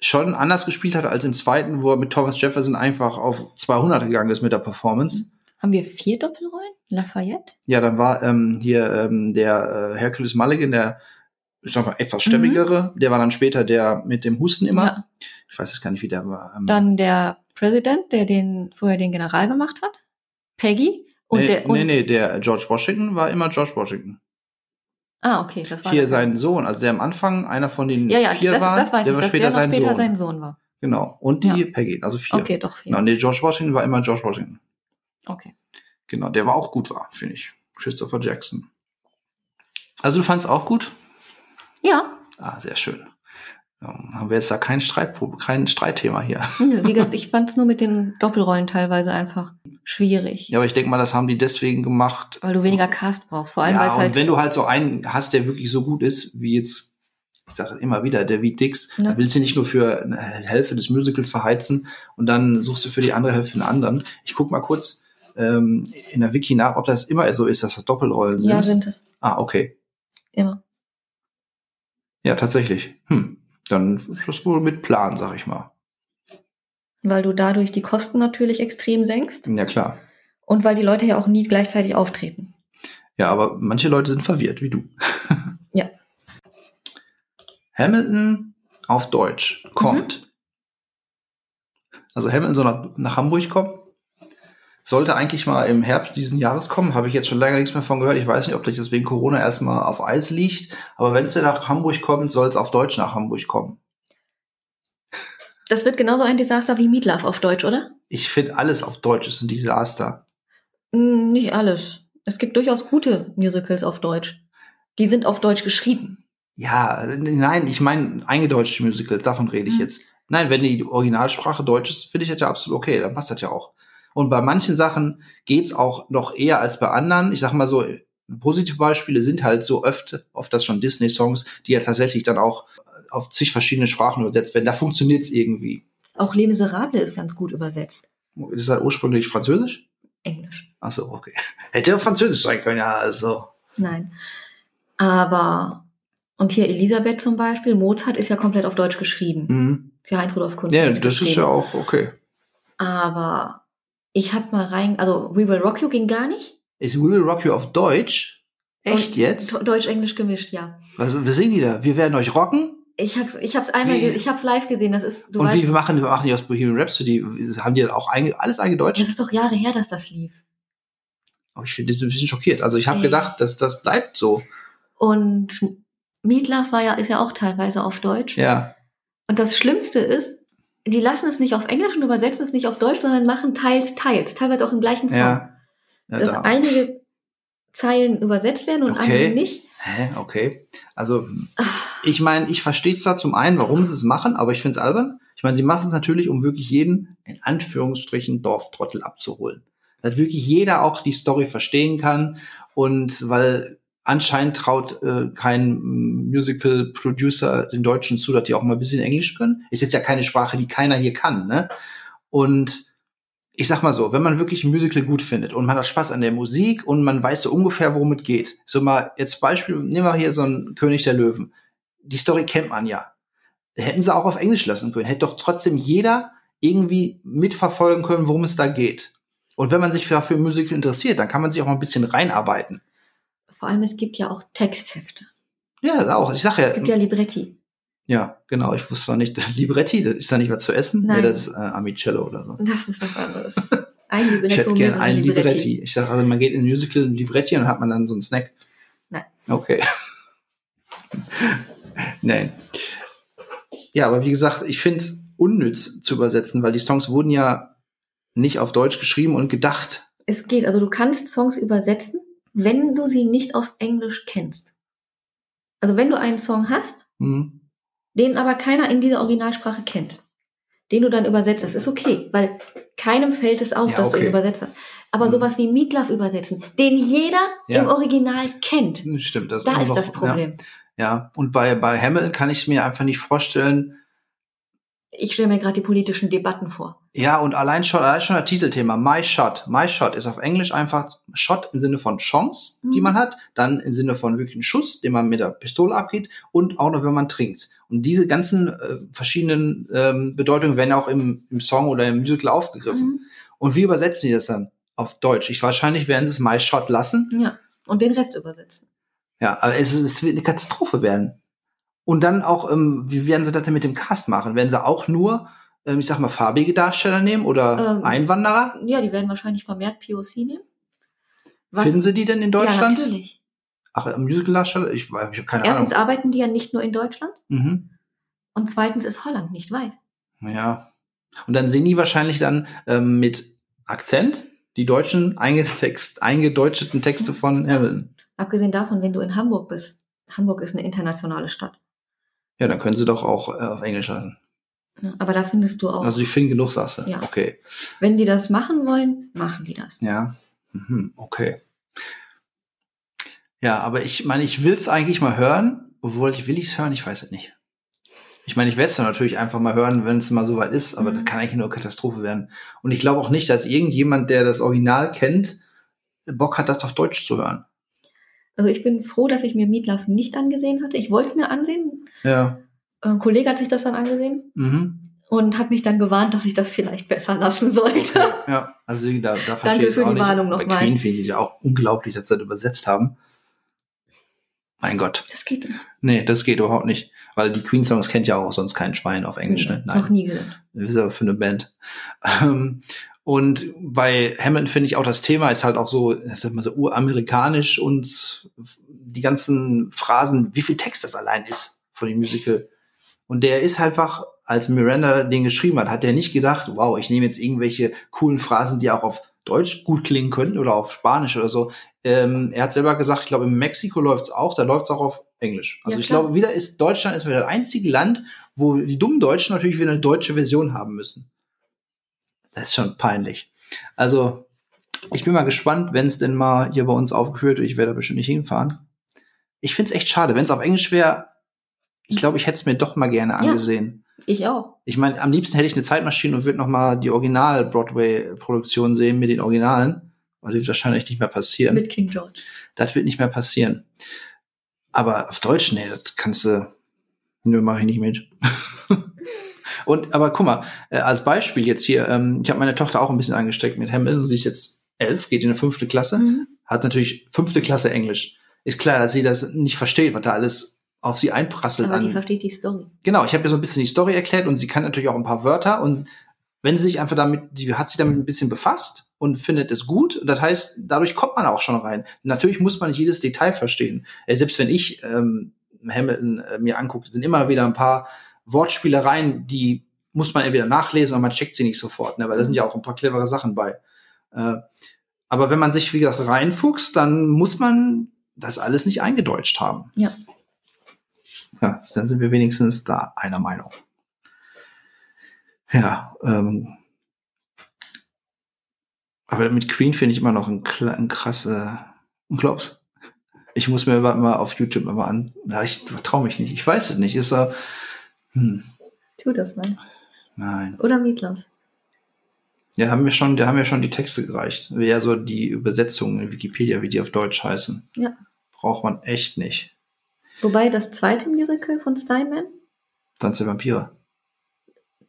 schon anders gespielt hat als im zweiten, wo er mit Thomas Jefferson einfach auf 200 gegangen ist mit der Performance. Haben wir vier Doppelrollen? Lafayette? Ja, dann war ähm, hier ähm, der äh, Hercules Mulligan, der ich sag mal, etwas stämmigere, der war dann später der mit dem Husten immer. Ja. Ich weiß jetzt gar nicht, wie der war. Ähm, Dann der Präsident, der den vorher den General gemacht hat. Peggy. Und nee, der, und, nee, nee, der George Washington war immer George Washington. Ah, okay, das war Hier sein Sohn, also der am Anfang einer von den Ja, ja, vier das, war, das weiß der ich, war später der sein später Sohn. sein Sohn war. Genau. Und die Ja. Peggy, also vier. Okay, doch vier. Genau, nee, George Washington war immer George Washington. Okay. Genau, der war auch gut war, finde ich. Christopher Jackson. Also du fandst auch gut? Ja, Ah, sehr schön. Ähm, haben wir jetzt da kein, Streit, kein Streitthema hier. nö, wie gesagt, ich fand es nur mit den Doppelrollen teilweise einfach schwierig. Ja, aber ich denke mal, das haben die deswegen gemacht. Weil du weniger Cast brauchst. Vor allem, weil Ja, und halt. wenn du halt so einen hast, der wirklich so gut ist, wie jetzt, ich sage immer wieder, der wie Dix, Ja. dann willst du nicht nur für eine Hälfte des Musicals verheizen und dann suchst du für die andere Hälfte einen anderen. Ich guck mal kurz ähm, in der Wiki nach, ob das immer so ist, dass das Doppelrollen sind. ja, sind es. ah, okay. Immer. Ja, tatsächlich. Hm. Dann ist das wohl mit Plan, sag ich mal. Weil du dadurch die Kosten natürlich extrem senkst. Ja, klar. Und weil die Leute ja auch nie gleichzeitig auftreten. Ja, aber manche Leute sind verwirrt, wie du. Ja. Hamilton auf Deutsch kommt. Also Hamilton soll nach, nach Hamburg kommen. Sollte eigentlich mal im Herbst diesen Jahres kommen. Habe ich jetzt schon lange nichts mehr von gehört. Ich weiß nicht, ob das wegen Corona erstmal auf Eis liegt. Aber wenn es nach Hamburg kommt, soll es auf Deutsch nach Hamburg kommen. Das wird genauso ein Desaster wie Meatloaf auf Deutsch, oder? Ich finde alles auf Deutsch ist ein Desaster. Mm, Nicht alles. Es gibt durchaus gute Musicals auf Deutsch. Die sind auf Deutsch geschrieben. Ja, nein, ich meine eingedeutschte Musicals, davon rede ich Mhm. jetzt. Nein, wenn die Originalsprache Deutsch ist, finde ich das ja absolut okay, dann passt das ja auch. Und bei manchen Sachen geht's auch noch eher als bei anderen. Ich sag mal so, positive Beispiele sind halt so oft, oft das schon Disney-Songs, die ja tatsächlich dann auch auf zig verschiedene Sprachen übersetzt werden. Da funktioniert's irgendwie. Auch Les Miserables ist ganz gut übersetzt. Ist das ursprünglich Französisch? Englisch. Ach so, okay. Hätte ja Französisch sein können, ja, also. Nein. Aber, und hier Elisabeth zum Beispiel, Mozart ist ja komplett auf Deutsch geschrieben. Mhm. Ist ja Heinz Rudolf Kunst. Ja, das ist ja auch okay. Aber ich hab mal rein, also We Will Rock You ging gar nicht. Ist We Will Rock You auf Deutsch? Echt Und jetzt? Deutsch-Englisch gemischt, ja. Was, was singen die da? Wir werden euch rocken? Ich hab's, ich hab's einmal, Wie? ich hab's live gesehen, das ist, du Und weißt, wie machen, wie machen die aus Bohemian Rhapsody? Haben die auch einge, alles eingedeutscht? das ist doch Jahre her, dass das lief. Aber ich finde das ein bisschen schockiert. Also ich habe gedacht, dass das bleibt so. Und Meatloaf war ja, ist ja auch teilweise auf Deutsch. Ja. Und das Schlimmste ist, die lassen es nicht auf Englisch und übersetzen es nicht auf Deutsch, sondern machen teils, teils, teilweise auch im gleichen Song. Ja. ja dass da. einige Zeilen übersetzt werden und Okay. andere nicht. Hä? Okay. Also, ich meine, ich verstehe zwar zum einen, warum sie es machen, aber ich finde es albern. Ich meine, sie machen es natürlich, um wirklich jeden, in Anführungsstrichen, Dorftrottel abzuholen. Dass wirklich jeder auch die Story verstehen kann und weil anscheinend traut äh, kein mm, Musical-Producer den Deutschen zu, dass die auch mal ein bisschen Englisch können. Ist jetzt ja keine Sprache, die keiner hier kann, ne? Und ich sag mal so, wenn man wirklich ein Musical gut findet und man hat Spaß an der Musik und man weiß so ungefähr, worum es geht. So mal, jetzt Beispiel, nehmen wir hier so einen König der Löwen. Die Story kennt man ja. Hätten sie auch auf Englisch lassen können. Hätte doch trotzdem jeder irgendwie mitverfolgen können, worum es da geht. Und wenn man sich dafür Musical interessiert, dann kann man sich auch mal ein bisschen reinarbeiten. Vor allem, es gibt ja auch Texthefte. Ja, auch. Ich sag ja, Es gibt ja Libretti. ja, genau. Ich wusste zwar nicht, Libretti, das ist da nicht was zu essen? Nein. Nee, das ist äh, Amicello oder so. Das ist was anderes. Ein Ich Libretto, hätte gern mehrere ein Libretti. Ich sag also, man geht in ein Musical, ein Libretti und dann hat man dann so einen Snack. Nein. Okay. Nein. Ja, aber wie gesagt, ich finde es unnütz zu übersetzen, weil die Songs wurden ja nicht auf Deutsch geschrieben und gedacht. Es geht, also du kannst Songs übersetzen, wenn du sie nicht auf Englisch kennst. Also wenn du einen Song hast, Hm. den aber keiner in dieser Originalsprache kennt, den du dann übersetzt, das ist okay, weil keinem fällt es auf, Ja, dass du okay. ihn übersetzt hast. Aber Mhm. sowas wie Meatloaf übersetzen, den jeder Ja. im Original kennt, Stimmt, das da ist noch- das Problem. Ja, ja. und bei, bei Hamilton kann ich mir einfach nicht vorstellen, Ich stelle mir gerade die politischen Debatten vor. Ja, und allein schon, allein schon das Titelthema, My Shot. My Shot ist auf Englisch einfach Shot im Sinne von Chance, die Mhm. man hat, dann im Sinne von wirklich einen Schuss, den man mit der Pistole abgeht und auch noch, wenn man trinkt. Und diese ganzen äh, verschiedenen ähm, Bedeutungen werden auch im, im Song oder im Musical aufgegriffen. Mhm. Und wie übersetzen die das dann auf Deutsch? Ich wahrscheinlich werden sie es My Shot lassen. Ja. Und den Rest übersetzen. Ja, aber es, es wird eine Katastrophe werden. Und dann auch, ähm, wie werden sie das denn mit dem Cast machen? Werden sie auch nur, ich sag mal, farbige Darsteller nehmen oder Ähm, Einwanderer? Ja, die werden wahrscheinlich vermehrt POC nehmen. Was- Finden Sie die denn in Deutschland? Ja, natürlich. Ach, äh, Musical-Darsteller? Ich, ich habe keine Erstens Ahnung. arbeiten die ja nicht nur in Deutschland Mhm. und zweitens ist Holland nicht weit. Ja. Und dann singen die wahrscheinlich dann ähm, mit Akzent die deutschen eingetext, eingedeutscheten Texte von Hamilton. Abgesehen davon, wenn du in Hamburg bist. Hamburg ist eine internationale Stadt. Ja, dann können sie doch auch äh, auf Englisch lassen. Ja, Aber da findest du auch, Also die finden genug, du. Ja. Okay. wenn die das machen wollen, machen die das. Ja. Mhm. Okay. Ja, aber ich meine, ich will es eigentlich mal hören. Obwohl, ich will es hören, ich weiß es nicht. Ich meine, ich werde es dann natürlich einfach mal hören, wenn es mal soweit ist, aber Mhm. das kann eigentlich nur Katastrophe werden. Und ich glaube auch nicht, dass irgendjemand, der das Original kennt, Bock hat, das auf Deutsch zu hören. Also ich bin froh, dass ich mir Meatloaf nicht angesehen hatte. Ich wollte es mir ansehen. Ja. Ein Kollege hat sich das dann angesehen Mhm. und hat mich dann gewarnt, dass ich das vielleicht besser lassen sollte. Okay. Ja, also da, da verstehe ich auch die nicht. Warnung Bei. Queen finde ich ja auch unglaublich, dass sie das übersetzt haben. Mein Gott. Das geht nicht. Nee, das geht überhaupt nicht. Weil die Queen-Songs kennt ja auch sonst kein Schwein auf Englisch, ne? Noch nie gehört. Das ist aber für eine Band. Ähm, und bei Hamilton finde ich auch das Thema ist halt auch so, das ist immer so uramerikanisch und die ganzen Phrasen, wie viel Text das allein ist von dem Musical. Und der ist halt einfach, als Miranda den geschrieben hat, hat er nicht gedacht, wow, ich nehme jetzt irgendwelche coolen Phrasen, die auch auf Deutsch gut klingen könnten oder auf Spanisch oder so. Ähm, er hat selber gesagt, ich glaube, in Mexiko läuft's auch, da läuft's auch auf Englisch. Also Ja, ich glaube, wieder ist Deutschland ist wieder das einzige Land, wo die dummen Deutschen natürlich wieder eine deutsche Version haben müssen. Das ist schon peinlich. Also, ich bin mal gespannt, wenn es denn mal hier bei uns aufgeführt wird. Ich werde da bestimmt nicht hinfahren. Ich find's echt schade. Wenn es auf Englisch wäre, ich glaube, ich hätte es mir doch mal gerne Ja. angesehen. Ich auch. Ich meine, am liebsten hätte ich eine Zeitmaschine und würde noch mal die Original-Broadway-Produktion sehen mit den Originalen. Aber das wird wahrscheinlich nicht mehr passieren. Mit King George. Das wird nicht mehr passieren. Aber auf Deutsch, nee, das kannst du, nö, mache ich nicht mit. und, aber guck mal, äh, als Beispiel jetzt hier, ähm, ich habe meine Tochter auch ein bisschen angesteckt mit Hamilton. Sie ist jetzt elf, geht in eine fünfte Klasse, Mhm. hat natürlich fünfte Klasse Englisch. Ist klar, dass sie das nicht versteht, was da alles auf sie einprasselt Aber die an. versteht die Story. Genau, ich habe ihr so ein bisschen die Story erklärt und sie kann natürlich auch ein paar Wörter und wenn sie sich einfach damit, die hat sich damit ein bisschen befasst und findet es gut. Das heißt, dadurch kommt man auch schon rein. Natürlich muss man nicht jedes Detail verstehen. Äh, selbst wenn ich ähm, Hamilton äh, mir angucke, sind immer wieder ein paar Wortspielereien, die muss man entweder nachlesen oder man checkt sie nicht sofort, ne? weil da sind ja auch ein paar clevere Sachen bei. Äh, aber wenn man sich, wie gesagt, reinfuchst, dann muss man das alles nicht eingedeutscht haben. Ja. Ja, dann sind wir wenigstens da einer Meinung. Ja, ähm, aber mit Queen finde ich immer noch ein, ein krasse, ein Klops. Ich muss mir mal auf YouTube mal an, ja, ich traue mich nicht, ich weiß es nicht, ist er, hm, Tu das mal. nein. Oder Meatloaf. Ja, haben wir schon, da haben wir schon die Texte gereicht. Ja, so die Übersetzungen in Wikipedia, wie die auf Deutsch heißen. Ja. Braucht man echt nicht. Wobei das zweite Musical von Steinman. Tanz der Vampire.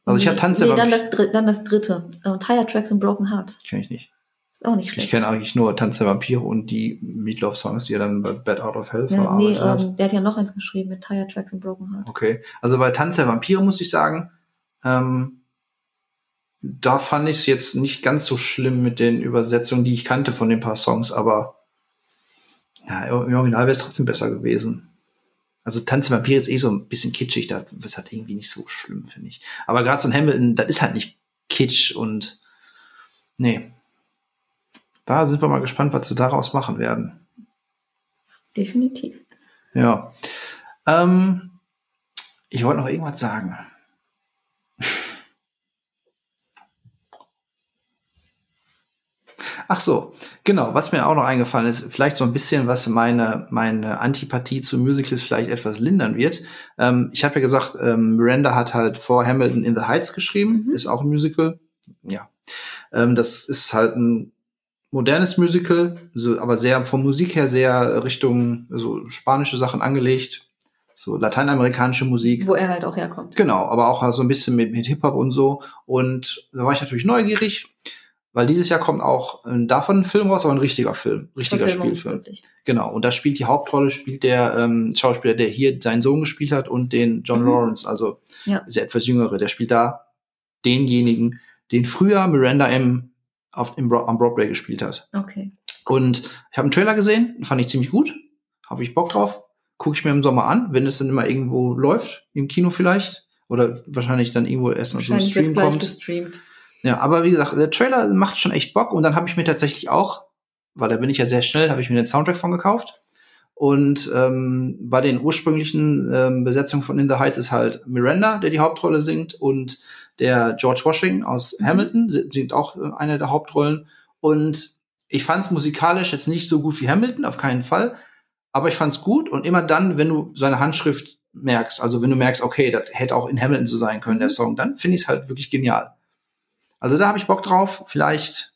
Also ich habe Tanz der Nee, dann Vampire. das, dr- dann das dritte. Ähm, Tire Tracks and Broken Hearts. Kenn ich nicht. Ist auch nicht schlecht. Ich kenne eigentlich nur Tanz der Vampire und die Meatloaf-Songs, die er dann bei Bad Out of Hell ja, nee, verarbeitet hat. ähm, der hat ja noch eins geschrieben mit Tire Tracks and Broken Hearts. Okay. Also bei Tanz der Vampire muss ich sagen, ähm, da fand ich es jetzt nicht ganz so schlimm mit den Übersetzungen, die ich kannte von den paar Songs, aber ja, im Original wäre es trotzdem besser gewesen. Also Tanz der Vampire ist eh so ein bisschen kitschig, das ist halt irgendwie nicht so schlimm, finde ich. Aber gerade so ein Hamilton, das ist halt nicht kitsch und nee. Da sind wir mal gespannt, was sie daraus machen werden. Definitiv. Ja. Ähm, ich wollte noch irgendwas sagen. Ach so, genau. Was mir auch noch eingefallen ist, vielleicht so ein bisschen, was meine meine Antipathie zu Musicals vielleicht etwas lindern wird. Ähm, ich habe ja gesagt, ähm, Miranda hat halt vor Hamilton in the Heights geschrieben, Mhm. ist auch ein Musical. Ja, ähm, das ist halt ein modernes Musical, so, aber sehr vom Musik her sehr Richtung so spanische Sachen angelegt, so lateinamerikanische Musik. Wo er halt auch herkommt. Genau, aber auch so ein bisschen mit, mit Hip-Hop und so. Und da war ich natürlich neugierig, weil dieses Jahr kommt auch äh, davon ein Film raus, aber ein richtiger Film, richtiger Verfilmung, Spielfilm. wirklich. Genau, und da spielt die Hauptrolle, spielt der ähm, Schauspieler, der hier seinen Sohn gespielt hat und den John Mhm. Lawrence, also Ja. der etwas jüngere, der spielt da denjenigen, den früher Miranda M. Auf, im Bro am Broadway gespielt hat. Okay. Und ich habe einen Trailer gesehen, fand ich ziemlich gut. Habe ich Bock drauf. Gucke ich mir im Sommer an, wenn es dann immer irgendwo läuft, im Kino vielleicht. Oder wahrscheinlich dann irgendwo erst noch so Stream kommt. gestreamt. Ja, aber wie gesagt, der Trailer macht schon echt Bock. Und dann habe ich mir tatsächlich auch, weil da bin ich ja sehr schnell, habe ich mir den Soundtrack von gekauft. Und ähm, bei den ursprünglichen ähm, Besetzungen von In the Heights ist halt Miranda, der die Hauptrolle singt, und der George Washington aus Mhm. Hamilton si- singt auch äh, eine der Hauptrollen. Und ich fand es musikalisch jetzt nicht so gut wie Hamilton, auf keinen Fall. Aber ich fand es gut und immer dann, wenn du seine Handschrift merkst, also wenn du merkst, okay, das hätte auch in Hamilton so sein können, der Mhm. Song, dann finde ich es halt wirklich genial. Also da habe ich Bock drauf. Vielleicht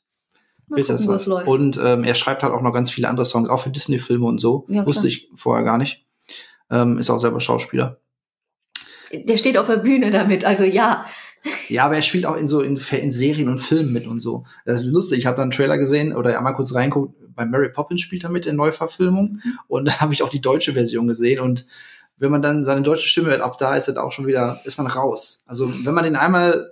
Mal wird das gucken, wo was. Und ähm, er schreibt halt auch noch ganz viele andere Songs, auch für Disney-Filme und so. Ja. Wusste ich vorher gar nicht. Ähm, ist auch selber Schauspieler. Der steht auf der Bühne damit, also ja. Ja, aber er spielt auch in so in, in Serien und Filmen mit und so. Das ist lustig. Ich habe da einen Trailer gesehen oder einmal kurz reinguckt. Bei Mary Poppins spielt er mit in Neuverfilmung Mhm. und da habe ich auch die deutsche Version gesehen und wenn man dann seine deutsche Stimme hört, ab da ist es auch schon wieder, ist man raus. Also wenn man den einmal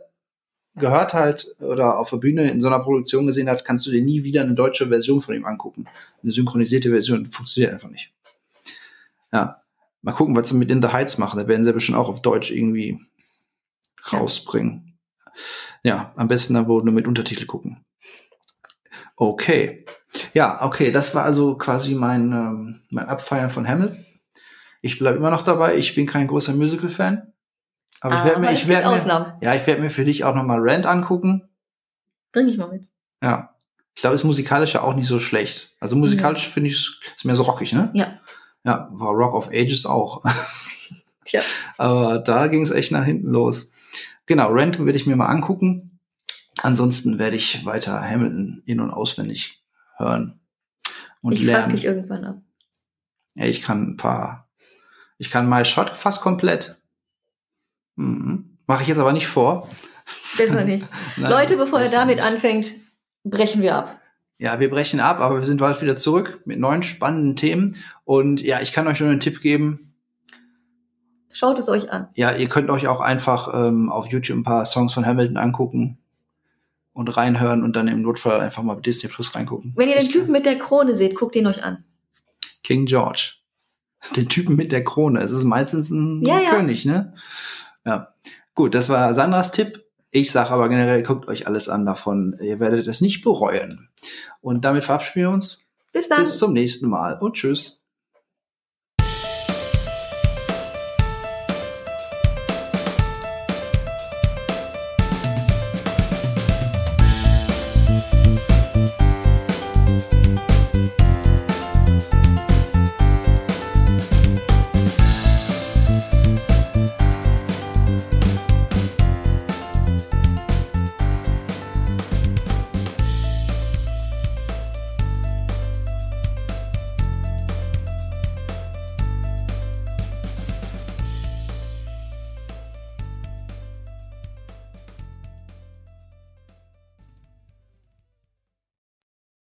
gehört halt oder auf der Bühne in so einer Produktion gesehen hat, kannst du dir nie wieder eine deutsche Version von ihm angucken. Eine synchronisierte Version funktioniert einfach nicht. Ja, mal gucken, was sie mit In the Heights machen. Da werden sie bestimmt auch auf Deutsch irgendwie rausbringen. Ja, am besten dann wohl nur mit Untertitel gucken. Okay. Ja, okay, das war also quasi mein, ähm, mein Abfeiern von Hamilton. Ich bleibe immer noch dabei, ich bin kein großer Musical-Fan. Aber ich werde mir, ich werde mir, ja, ich werde mir für dich auch nochmal Rant angucken. Bring ich mal mit. Ja. Ich glaube, ist musikalisch ja auch nicht so schlecht. Also musikalisch mhm. finde ich, ist mehr so rockig, ne? Ja. Ja, war Rock of Ages auch. Tja. Aber da ging es echt nach hinten los. Genau, Rant werde ich mir mal angucken. Ansonsten werde ich weiter Hamilton in- und auswendig hören und ich lernen. Ich dich irgendwann ab. Ja, ich kann ein paar. Ich kann My Shot fast komplett. Mhm. Mache ich jetzt aber nicht vor. Besser nicht. Leute, bevor er damit nicht. anfängt, brechen wir ab. Ja, wir brechen ab, aber wir sind bald wieder zurück mit neuen spannenden Themen. Und ja, ich kann euch nur einen Tipp geben. Schaut es euch an. Ja, ihr könnt euch auch einfach ähm, auf YouTube ein paar Songs von Hamilton angucken und reinhören und dann im Notfall einfach mal Disney Plus reingucken. Wenn ihr den Typen mit der Krone seht, guckt ihn euch an. King George. Den Typen mit der Krone. Es ist meistens ein ja, König, ja. ne? Ja. Gut, das war Sandras Tipp. Ich sage aber generell, guckt euch alles an davon. Ihr werdet es nicht bereuen. Und damit verabschieden wir uns. Bis dann. Bis zum nächsten Mal und tschüss.